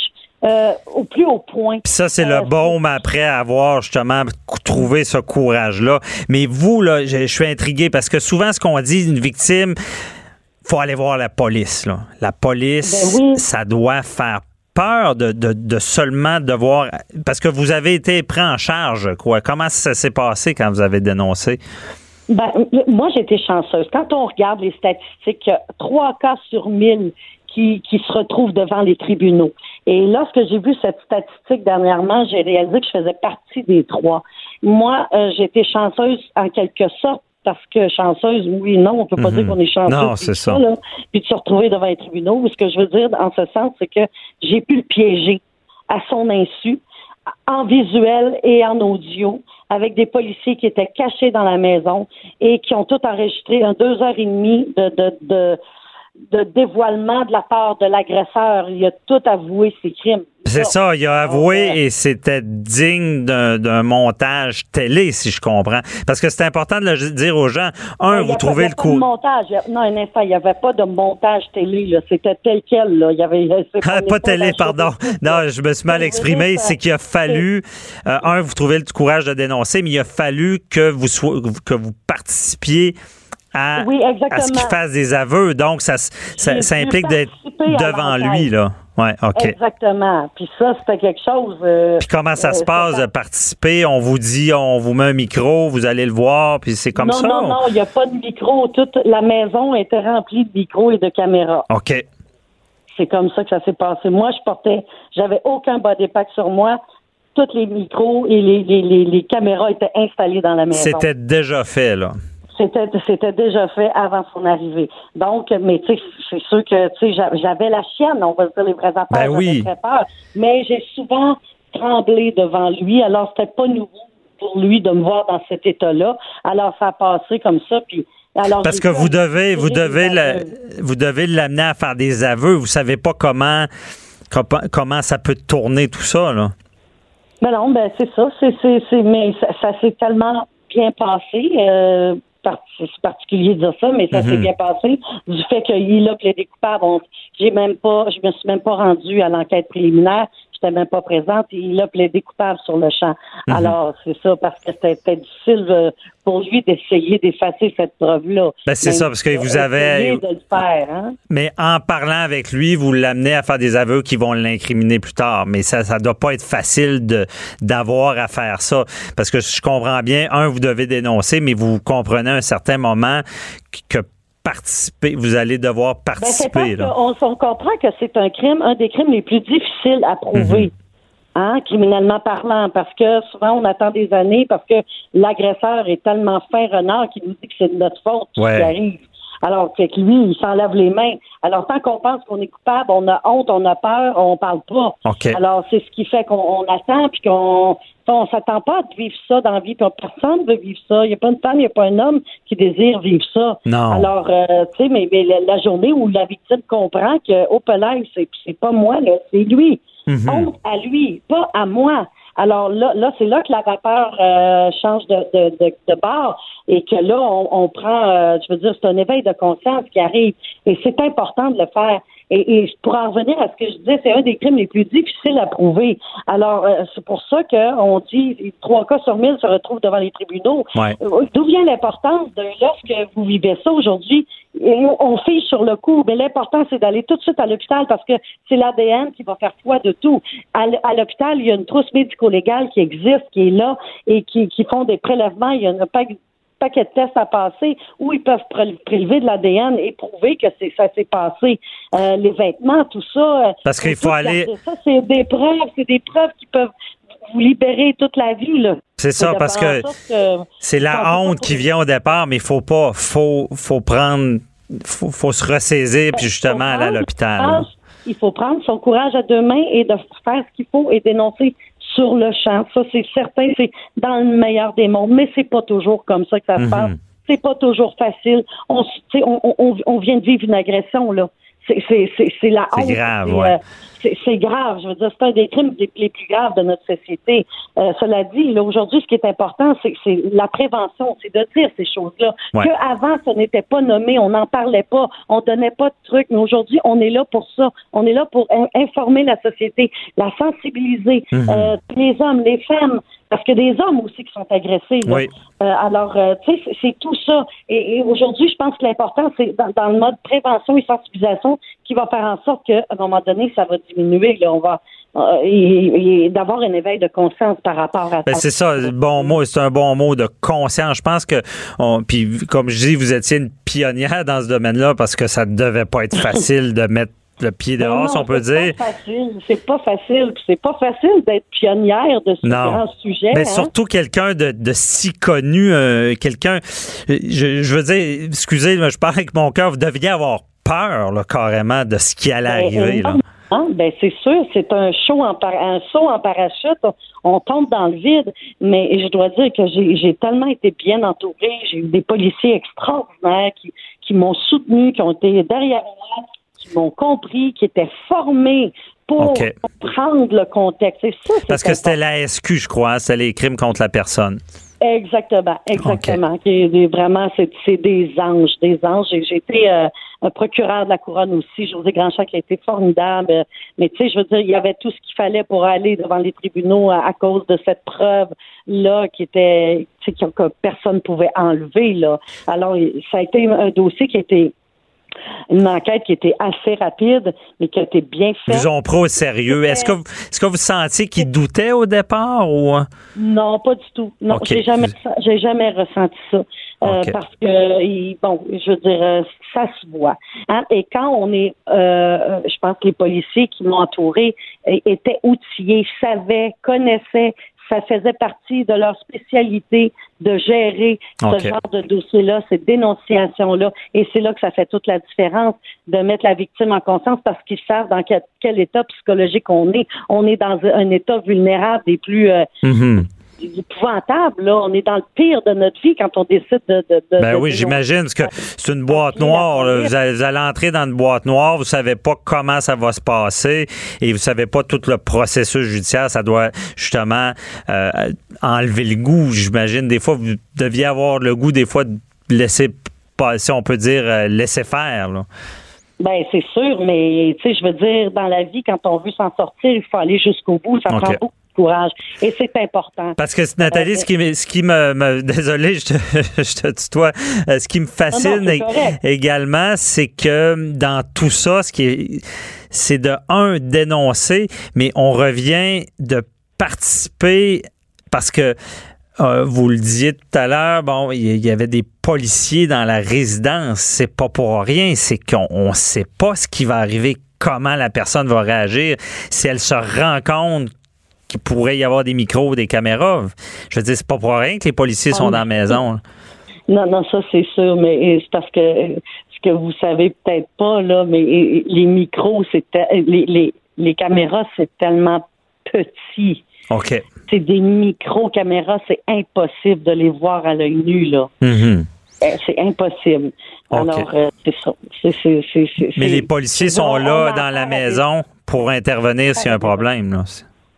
euh, au plus haut point. Puis ça, c'est le euh, baume après avoir justement trouvé ce courage-là. Mais vous, là, je, suis intrigué parce que souvent, ce qu'on dit, une victime, faut aller voir la police. Là. La police, ben ça doit faire peur de, seulement devoir... Parce que vous avez été pris en charge, quoi. Comment ça s'est passé quand vous avez dénoncé? Ben, moi, j'étais chanceuse. Quand on regarde les statistiques, trois cas sur mille qui, qui se retrouvent devant les tribunaux. Et lorsque j'ai vu cette statistique dernièrement, j'ai réalisé que je faisais partie des trois. Moi, euh, j'étais chanceuse en quelque sorte parce que chanceuse, oui, non, on peut pas dire mhm. qu'on est chanceuse. Non, c'est ça. puis de se retrouver devant les tribunaux. Ce que je veux dire en ce sens, c'est que j'ai pu le piéger à son insu, en visuel et en audio, avec des policiers qui étaient cachés dans la maison et qui ont tout enregistré en deux heures et demie de, de, de de dévoilement de la part de l'agresseur. Il a tout avoué ses crimes. C'est ça, il a avoué et c'était digne d'un montage télé, si je comprends. Parce que c'est important de le dire aux gens. Un, vous trouvez le coup. montage. Non, un instant, il n'y avait pas de montage télé. C'était tel quel. Là. Il y avait, [laughs] ah, pas, télé, pardon. Non, je me suis mal exprimé. C'est qu'il a fallu, euh, un, vous trouvez le courage de dénoncer, mais il a fallu que vous, que vous participiez à, ce qu'il fasse des aveux. Donc, ça, ça, implique d'être devant lui, là. Ouais, OK. Exactement. Puis ça, c'était quelque chose. Euh, puis comment ça se euh, passe de participer? On vous dit, on vous met un micro, vous allez le voir, puis c'est comme ça? Non, non, non, il n'y a pas de micro. Toute la maison était remplie de micros et de caméras. OK. C'est comme ça que ça s'est passé. Moi, je portais, j'avais aucun body pack sur moi. Tous les micros et les, les, les caméras étaient installés dans la maison. C'était déjà fait, là. C'était, c'était déjà fait avant son arrivée. Donc, mais tu sais, c'est sûr que tu sais, j'avais la chienne, on va dire les vrais affaires, ben oui. très peur. Mais j'ai souvent tremblé devant lui, alors c'était pas nouveau pour lui de me voir dans cet état-là. Alors ça a passé comme ça, puis alors, Parce que vous devez, vous devez, vous devez l'amener à faire des aveux. Vous savez pas comment, comment ça peut tourner tout ça, là. Ben non, ben c'est ça. C'est, c'est, mais ça, ça s'est tellement bien passé. Euh, particulier de dire ça, mais ça s'est mhm. bien passé. Du fait qu'il a plaidé coupable, j'ai même pas, je me suis même pas rendue à l'enquête préliminaire même pas présente. il a plaidé coupable sur le champ. Mhm. Alors, c'est ça, parce que c'était difficile pour lui d'essayer d'effacer cette preuve-là. Ben, c'est ça, parce que vous avez. De le faire, hein. Mais en parlant avec lui, vous l'amenez à faire des aveux qui vont l'incriminer plus tard. Mais ça, ça doit pas être facile d'avoir à faire ça. Parce que je comprends bien, un, vous devez dénoncer, mais vous comprenez à un certain moment que participer, vous allez devoir Ben, participer. là. on comprend que c'est un crime, un des crimes les plus difficiles à prouver. Mhm. Hein, criminellement parlant, parce que souvent on attend des années parce que l'agresseur est tellement fin renard qu'il nous dit que c'est de notre faute Ouais. qui arrive. Alors que lui, il s'en lave les mains. Alors tant qu'on pense qu'on est coupable, on a honte, on a peur, on parle pas. OK. Alors c'est ce qui fait qu'on on attend puis qu'on on s'attend pas à vivre ça dans la vie. Puis personne veut vivre ça. Il n'y a pas une femme, il n'y a pas un homme qui désire vivre ça. Non. Alors, euh, tu sais, mais, mais la, la journée où la victime comprend que au palais, c'est pas moi, là, c'est lui. Mhm. Honte à lui, pas à moi. Alors là, là c'est là que la vapeur euh, change de, de, de, de bord et que là, on, on prend, euh, je veux dire, c'est un éveil de conscience qui arrive. Et c'est important de le faire. Et, et pour en revenir à ce que je disais, c'est un des crimes les plus difficiles à prouver. Alors, euh, c'est pour ça qu'on dit trois cas sur mille se retrouvent devant les tribunaux. Ouais. Euh, D'où vient l'importance de lorsque vous vivez ça aujourd'hui? et On fiche sur le coup, mais l'important, c'est d'aller tout de suite à l'hôpital parce que c'est l'ADN qui va faire foi de tout. À, l'hôpital, il y a une trousse médico-légale qui existe, qui est là et qui, qui font des prélèvements. Il y a un pa- paquet de tests à passer où ils peuvent pré- prélever de l'ADN et prouver que ça s'est passé. Euh, les vêtements, tout ça. euh, Parce qu'il faut aller- Ça, c'est des preuves, c'est des preuves qui peuvent vous libérer toute la vie, là. C'est ça, parce que c'est la honte qui vient au départ, mais il faut pas, faut, faut prendre, faut, faut se ressaisir, puis justement aller à l'hôpital. Il faut prendre son courage à deux mains et de faire ce qu'il faut et dénoncer sur le champ. Ça, c'est certain, c'est dans le meilleur des mondes, mais c'est pas toujours comme ça que ça se Mhm. passe. C'est pas toujours facile. On vient de vivre une agression, là. C'est- la C'est grave, ouais. euh, c'est grave. Je veux dire, c'est un des crimes les, les plus graves de notre société. Euh, cela dit, aujourd'hui, ce qui est important, c'est la prévention, c'est de dire ces choses-là. Ouais. Que avant, ça n'était pas nommé, on n'en parlait pas, on donnait pas de trucs, mais aujourd'hui, on est là pour ça. On est là pour in- informer la société, la sensibiliser, Mhm. euh, les hommes, les femmes, parce que des hommes aussi qui sont agressés. là. Oui. Euh, alors, euh, tu sais, c'est- tout ça. Et, et aujourd'hui, je pense que l'important, c'est dans, dans le mode prévention et sensibilisation qui va faire en sorte qu'à un moment donné, ça va diminuer. Là, on va euh, et, et d'avoir un éveil de conscience par rapport à Ben, ça. c'est ça, bon mot, c'est un bon mot de conscience. Je pense que, on, puis comme je dis, vous étiez une pionnière dans ce domaine-là parce que ça devait pas être facile de mettre le pied dehors, non, si on peut c'est dire. pas facile. C'est pas facile. C'est pas facile d'être pionnière de ce Non. grand sujet. Mais hein. surtout quelqu'un de, de si connu, euh, quelqu'un, je, je veux dire, excusez, je parle avec mon cœur, vous deviez avoir peur là, carrément de ce qui allait Ben, arriver. Là. Hein? Ben, c'est sûr, c'est un show en par- un saut en parachute. On, on tombe dans le vide, mais je dois dire que j'ai j'ai tellement été bien entourée. J'ai eu des policiers extraordinaires qui, qui m'ont soutenu, qui ont été derrière moi, qui m'ont compris, qui étaient formés pour comprendre le contexte. Et ça, c'est Parce que c'était la SQ, je crois, hein, c'était les crimes contre la personne. Exactement, exactement. Vraiment, c'est c'est des anges, des anges. J'ai été euh, un procureur de la couronne aussi, José Grandchamp, qui a été formidable. Mais tu sais, je veux dire, il y avait tout ce qu'il fallait pour aller devant les tribunaux à, à cause de cette preuve là qui était, tu sais, que, personne pouvait enlever là. Alors, ça a été un dossier qui a été une enquête qui était assez rapide, mais qui a été bien faite. Ils ont pris au sérieux. Est-ce que, vous- est-ce que vous sentiez qu'ils doutaient au départ ou. euh? Non, pas du tout. Non, OK. j'ai jamais, j'ai jamais ressenti ça. Euh. Parce que, bon, je veux dire, euh, ça se voit. Hein? Et quand on est, euh, je pense que les policiers qui m'ont entouré étaient outillés, savaient, connaissaient, ça faisait partie de leur spécialité de gérer ce genre de dossier-là, ces dénonciations-là. Et c'est là que ça fait toute la différence de mettre la victime en conscience parce qu'ils savent dans quel, quel état psychologique on est. On est dans un état vulnérable des plus euh, Mhm. Épouvantable. Là. On est dans le pire de notre vie quand on décide de. de, de- Ben oui, j'imagine parce que c'est une boîte noire. là. Vous, allez, vous allez entrer dans une boîte noire, vous savez pas comment ça va se passer et vous savez pas tout le processus judiciaire. Ça doit justement euh, enlever le goût. J'imagine des fois vous deviez avoir le goût des fois de laisser pas, si on peut dire euh, laisser faire. là. Ben, c'est sûr, mais tu sais, je veux dire, dans la vie, quand on veut s'en sortir, il faut aller jusqu'au bout. Ça prend beaucoup Et c'est important. Parce que Nathalie, ce qui, me- ce qui me, me- [laughs] désolé, je te, je te tutoie, Euh, ce qui me fascine également, c'est que dans tout ça, ce qui est, c'est de un dénoncer, mais on revient de participer parce que euh, vous le disiez tout à l'heure, bon, il y avait des policiers dans la résidence. C'est pas pour rien, c'est qu'on ne sait pas ce qui va arriver, comment la personne va réagir, si elle se rend compte qu'il pourrait y avoir des micros, des caméras. Je veux dire, c'est pas pour rien que les policiers sont dans la maison. Non, non, ça c'est sûr, mais c'est parce que ce que vous savez peut-être pas là, mais les micros, c'est les, les, les caméras, c'est tellement petit. OK. C'est des micro-caméras, c'est impossible de les voir à l'œil nu, là. Mm-hmm. Euh, c'est impossible. Alors, euh, c'est ça. Mais les policiers sont là dans la maison pour intervenir s'il y a un problème. Là.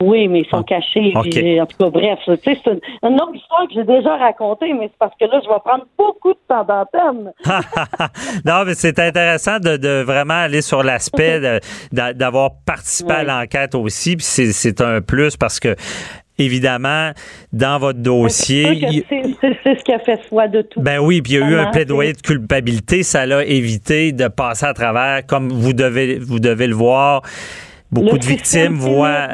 Oui, mais ils sont ah. cachés. en tout cas, bref, c'est une, une, autre histoire que j'ai déjà racontée, mais c'est parce que là, je vais prendre beaucoup de temps d'antenne. [laughs] non, mais c'est intéressant de, vraiment aller sur l'aspect d'avoir participé à l'enquête aussi. Puis c'est un plus parce que évidemment, dans votre dossier. C'est ce qui a fait foi de tout. Ben oui, puis il y a eu un plaidoyer de culpabilité. Ça l'a évité de passer à travers, comme vous devez, vous devez le voir. Beaucoup de victimes voient.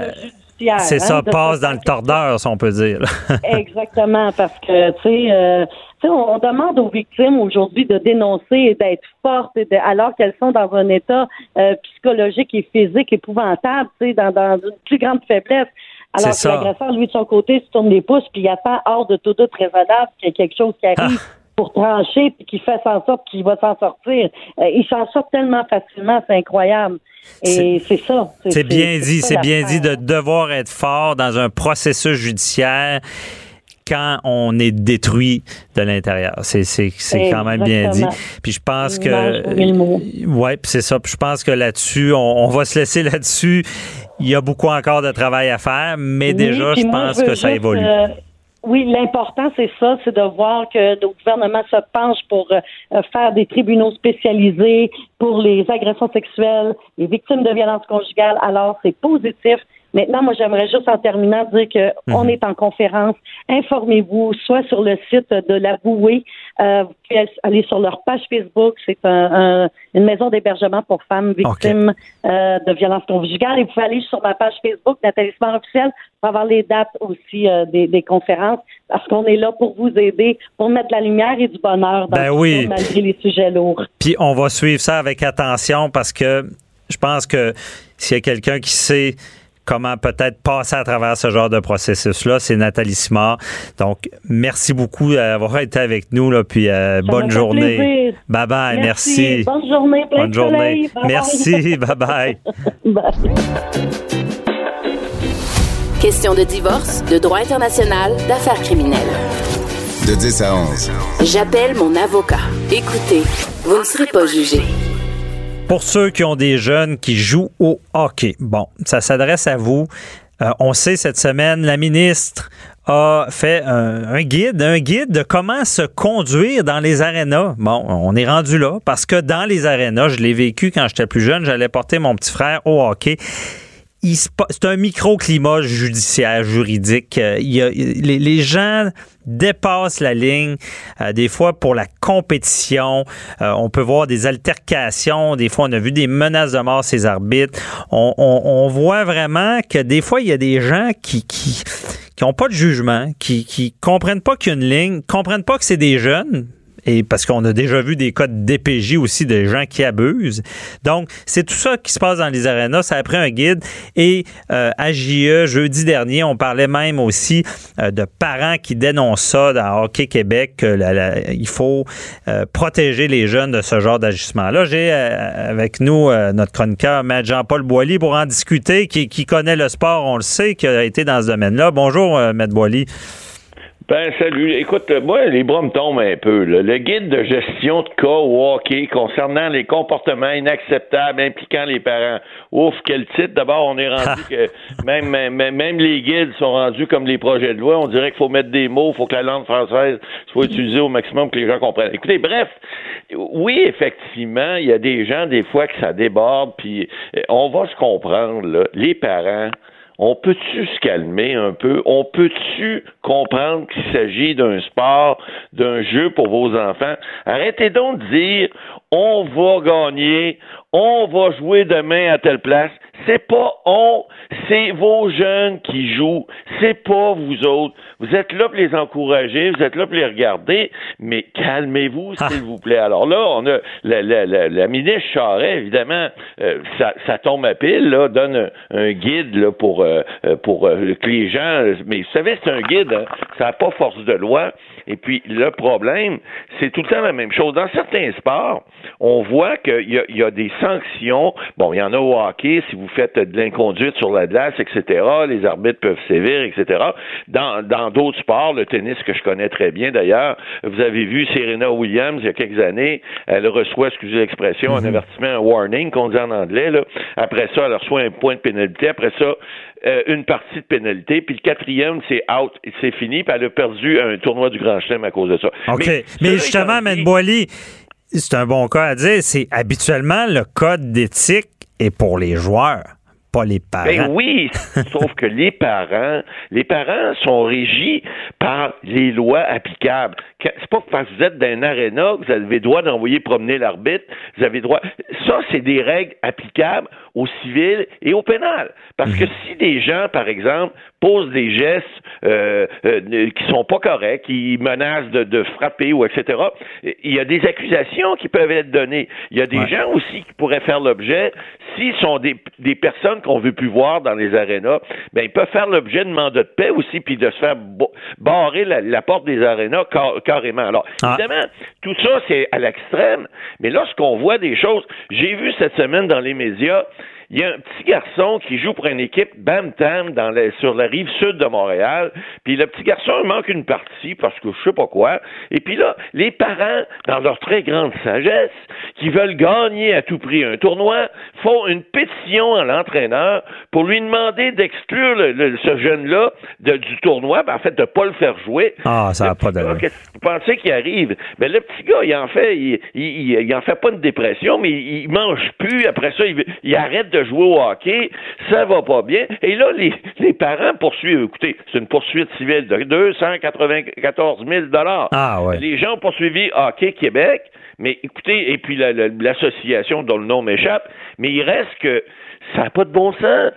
C'est hein, ça, passe dans le tordeur, si on peut dire. [laughs] Exactement, parce que, euh, tu sais, on, demande aux victimes aujourd'hui de dénoncer et d'être fortes alors qu'elles sont dans un état euh, psychologique et physique épouvantable, tu sais, dans, une plus grande faiblesse. Alors que l'agresseur, lui, de son côté, se tourne les pouces puis il attend hors de tout doute raisonnable qu'il y ait quelque chose qui [laughs] arrive. Ah. Pour trancher puis qui fait en sorte qu'il va s'en sortir. Euh, il s'en sort tellement facilement, c'est incroyable. Et c'est ça. C'est bien dit, c'est bien dit de devoir être fort dans un processus judiciaire quand on est détruit de l'intérieur. C'est, quand même bien dit. Puis je pense que. Ouais, c'est ça. Puis je pense que là-dessus, on, va se laisser là-dessus. Il y a beaucoup encore de travail à faire, mais déjà, je pense que ça évolue. Euh, oui, l'important, c'est ça, c'est de voir que nos gouvernements se penchent pour euh, faire des tribunaux spécialisés pour les agressions sexuelles, les victimes de violences conjugales. Alors, c'est positif. Maintenant, moi, j'aimerais juste en terminant dire qu'on mhm. est en conférence. Informez-vous, soit sur le site de la Bouée, euh, vous pouvez aller sur leur page Facebook. C'est un, une maison d'hébergement pour femmes victimes euh, de violences conjugales. Et vous pouvez aller sur ma page Facebook, Nathalie Smart officielle, pour avoir les dates aussi euh, des, des, conférences, parce qu'on est là pour vous aider, pour mettre de la lumière et du bonheur dans ben oui. malgré les sujets lourds. Puis on va suivre ça avec attention parce que je pense que s'il y a quelqu'un qui sait comment peut-être passer à travers ce genre de processus-là. C'est Nathalie Simard. Donc, merci beaucoup d'avoir été avec nous. Là, puis euh, bonne journée. Bye bye. Merci. Bonne journée. bonne journée. merci. [laughs] bye bye. Question de divorce, de droit international, d'affaires criminelles. De 10 à 11. J'appelle mon avocat. Écoutez, vous ne serez pas jugé. Pour ceux qui ont des jeunes qui jouent au hockey, bon, ça s'adresse à vous. Euh, on sait cette semaine, la ministre a fait un, guide, un guide de comment se conduire dans les arénas. Bon, on est rendu là parce que dans les arénas, je l'ai vécu quand j'étais plus jeune, j'allais porter mon petit frère au hockey c'est un microclimat judiciaire, juridique. Euh, il y a, les, gens dépassent la ligne. Euh, des fois, pour la compétition, euh, on peut voir des altercations. Des fois, on a vu des menaces de mort ces arbitres. On, voit vraiment que des fois, il y a des gens qui qui qui ont pas de jugement, qui qui comprennent pas qu'il y a une ligne, comprennent pas que c'est des jeunes, et parce qu'on a déjà vu des cas de DPJ aussi, des gens qui abusent. Donc, c'est tout ça qui se passe dans les arénas. Ça a pris un guide. Et euh, à JE, jeudi dernier, on parlait même aussi euh, de parents qui dénoncent ça dans Hockey Québec, qu'il faut euh, protéger les jeunes de ce genre d'agissement-là. J'ai avec nous notre chroniqueur, M. Jean-Paul Boily, pour en discuter, qui, qui, connaît le sport, on le sait, qui a été dans ce domaine-là. Bonjour, M. Boily. Ben, salut. Écoute, moi, les bras me tombent un peu. Le guide de gestion de cas au hockey concernant les comportements inacceptables impliquant les parents. Ouf, quel titre. D'abord, on est rendu [laughs] que même, même, même les guides sont rendus comme les projets de loi. On dirait qu'il faut mettre des mots, il faut que la langue française soit utilisée au maximum que les gens comprennent. Écoutez, bref, oui, effectivement, il y a des gens, des fois, que ça déborde, puis euh, on va se comprendre, là. Les parents, on peut-tu se calmer un peu? On peut-tu comprendre qu'il s'agit d'un sport, d'un jeu pour vos enfants? Arrêtez donc de dire on va gagner, on va jouer demain à telle place. C'est pas on, c'est vos jeunes qui jouent. C'est pas vous autres. Vous êtes là pour les encourager, vous êtes là pour les regarder, mais calmez-vous, ah. s'il vous plaît. Alors là, on a la, la, la, ministre Charret, évidemment, euh, ça, ça, tombe à pile, là, donne un, guide là, pour, euh, pour euh, que les gens. Mais vous savez, c'est un guide, hein, ça n'a pas force de loi. Et puis le problème, c'est tout le temps la même chose. Dans certains sports, on voit qu'il y, y, a des sanctions. Bon, il y en a au hockey, si vous faites de l'inconduite sur la glace, etc., les arbitres peuvent sévir, etc. Dans d'autres sports, le tennis que je connais très bien d'ailleurs, vous avez vu Serena Williams il y a quelques années, elle reçoit, excusez l'expression, un mhm. avertissement, un warning qu'on dit en anglais. Là. Après ça, elle reçoit un point de pénalité. Après ça, euh, une partie de pénalité, puis le quatrième, c'est out, c'est fini, puis elle a perdu un tournoi du Grand Chelem à cause de ça. OK. Mais, justement, Mme Boily, c'est un bon cas à dire, c'est habituellement le code d'éthique est pour les joueurs pas les parents. Ben oui, [laughs] sauf que les parents, les parents sont régis par les lois applicables. C'est pas parce que vous êtes dans un aréna que vous avez droit d'envoyer promener l'arbitre. Vous avez droit. Ça, c'est des règles applicables au civil et au pénal. Parce que mhm. si des gens, par exemple, posent des gestes euh, euh, qui sont pas corrects, qui menacent de, frapper ou etc., il y a des accusations qui peuvent être données. Il y a des gens aussi qui pourraient faire l'objet, s'ils sont des, des personnes qu'on veut plus voir dans les arénas, ben ils peuvent faire l'objet de mandat de paix aussi, puis de se faire barrer la, porte des arénas carrément. Alors, ah. évidemment, tout ça, c'est à l'extrême, mais lorsqu'on voit des choses, j'ai vu cette semaine dans les médias, il y a un petit garçon qui joue pour une équipe Bam Tam dans sur la rive sud de Montréal. Puis le petit garçon il manque une partie parce que je sais pas quoi. Et puis là, les parents, dans leur très grande sagesse, qui veulent gagner à tout prix un tournoi, font une pétition à l'entraîneur pour lui demander d'exclure ce jeune-là du tournoi, ben, en fait, de pas le faire jouer. Ah, ça n'a pas d'allure. Vous pensez qu'il arrive? Ben, le petit gars, il en fait, il, il, en fait pas une dépression, mais il, mange plus. Après ça, il, il arrête de jouer au hockey, ça va pas bien. Et là, les, les parents poursuivent. Écoutez, c'est une poursuite civile de 294 000 ah, ouais. Les gens ont poursuivi Hockey Québec, mais écoutez, et puis l'association dont le nom m'échappe, mais il reste que ça n'a pas de bon sens.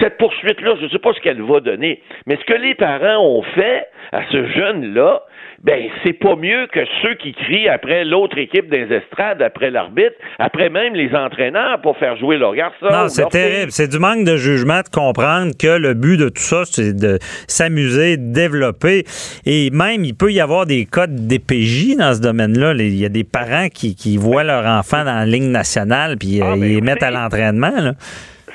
cette poursuite-là, je ne sais pas ce qu'elle va donner, mais ce que les parents ont fait à ce jeune-là, ben c'est pas mieux que ceux qui crient après l'autre équipe des estrades, après l'arbitre, après même les entraîneurs pour faire jouer leur garçon. Non, c'est terrible. C'est du manque de jugement de comprendre que le but de tout ça, c'est de s'amuser, de développer. Et même, il peut y avoir des codes DPJ dans ce domaine-là. Il y a des parents qui, qui voient leur enfant dans la ligne nationale puis ah, euh, ben, ils les mettent à l'entraînement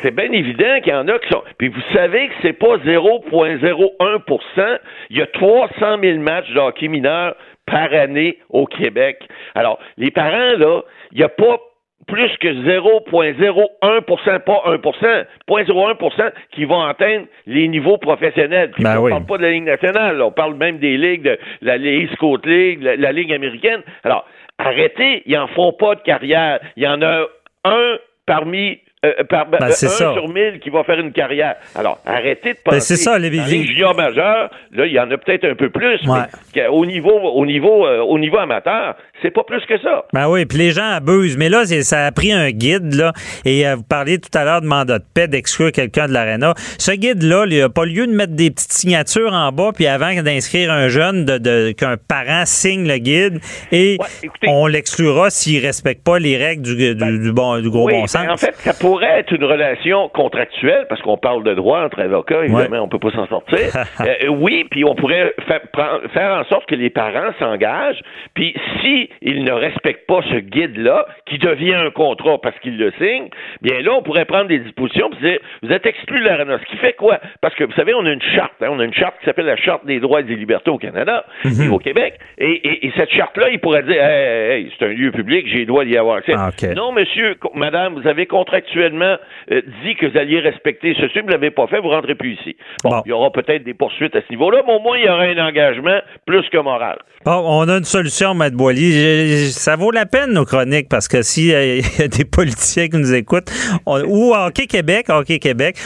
c'est bien évident qu'il y en a qui sont. Puis vous savez que c'est pas 0,01% Il y a 300 000 matchs de hockey mineur par année au Québec. Alors, les parents, là, il n'y a pas plus que 0,01% pas 1% 0,01% qui vont atteindre les niveaux professionnels. Ben on ne parle pas de la Ligue nationale, on parle même des ligues, de la East Coast League, la, la Ligue américaine. Alors, arrêtez, ils n'en font pas de carrière. Il y en a un parmi euh, par, ben, un sur mille qui va faire une carrière. Alors, arrêtez de ben, penser. c'est ça, les, dans les juniors majeurs, là, il y en a peut-être un peu plus, mais au niveau, au niveau, euh, au niveau amateur, c'est pas plus que ça. Ben oui, puis les gens abusent. Mais là, ça a pris un guide, là, et euh, vous parliez tout à l'heure de mandat de paix, d'exclure quelqu'un de l'aréna. Ce guide-là, il a pas lieu de mettre des petites signatures en bas, puis avant d'inscrire un jeune, de, qu'un parent signe le guide, et on l'exclura s'il respecte pas les règles du, du, bon, du gros bon sens. en fait, ça pourrait être une relation contractuelle, parce qu'on parle de droit entre avocats, évidemment, on peut pas s'en sortir. [laughs] Euh, oui, puis on pourrait faire, faire en sorte que les parents s'engagent, puis si il ne respecte pas ce guide-là, qui devient un contrat parce qu'il le signe, bien là, on pourrait prendre des dispositions et dire, vous êtes exclu de l'ARENA. Ce qui fait quoi? Parce que, vous savez, on a une charte, hein, on a une charte qui s'appelle la Charte des droits et des libertés au Canada et mhm. au Québec. Et, cette charte-là, il pourrait dire, hey, c'est un lieu public, j'ai le droit d'y avoir accès. Ah, non, monsieur, madame, vous avez contractuellement euh, dit que vous alliez respecter ceci, vous ne l'avez pas fait, vous rentrez plus ici. Bon, il y aura peut-être des poursuites à ce niveau-là, mais au moins, il y aura un engagement plus que moral. Bon, on a une solution, Maître Boily. Ça vaut la peine, nos chroniques, parce que s'il y a des politiciens qui nous écoutent, ou Hockey Québec, Hockey Québec,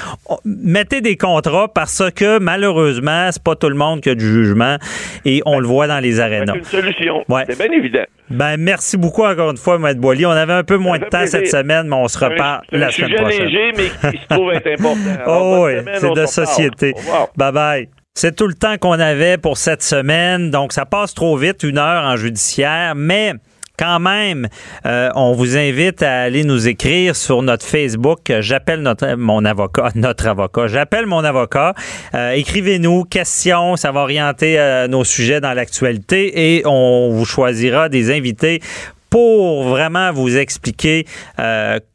mettez des contrats parce que malheureusement, c'est pas tout le monde qui a du jugement et on le voit dans les arénas. C'est une solution. C'est bien évident. Ben, merci beaucoup encore une fois, Maître Boily. On avait un peu moins de temps cette semaine, mais on se reparle la semaine prochaine. Sujet léger, mais qui se trouve être important. [laughs] oh oui, c'est de société. Bye bye. C'est tout le temps qu'on avait pour cette semaine, donc ça passe trop vite, une heure en judiciaire, mais quand même, euh, on vous invite à aller nous écrire sur notre Facebook. J'appelle notre mon avocat, [laughs] notre avocat. J'appelle mon avocat. Euh, écrivez-nous questions, ça va orienter euh, nos sujets dans l'actualité et on vous choisira des invités pour vraiment vous expliquer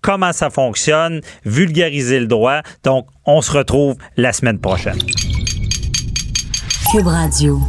comment ça fonctionne, vulgariser le droit. Donc, on se retrouve la semaine prochaine. Cube Radio.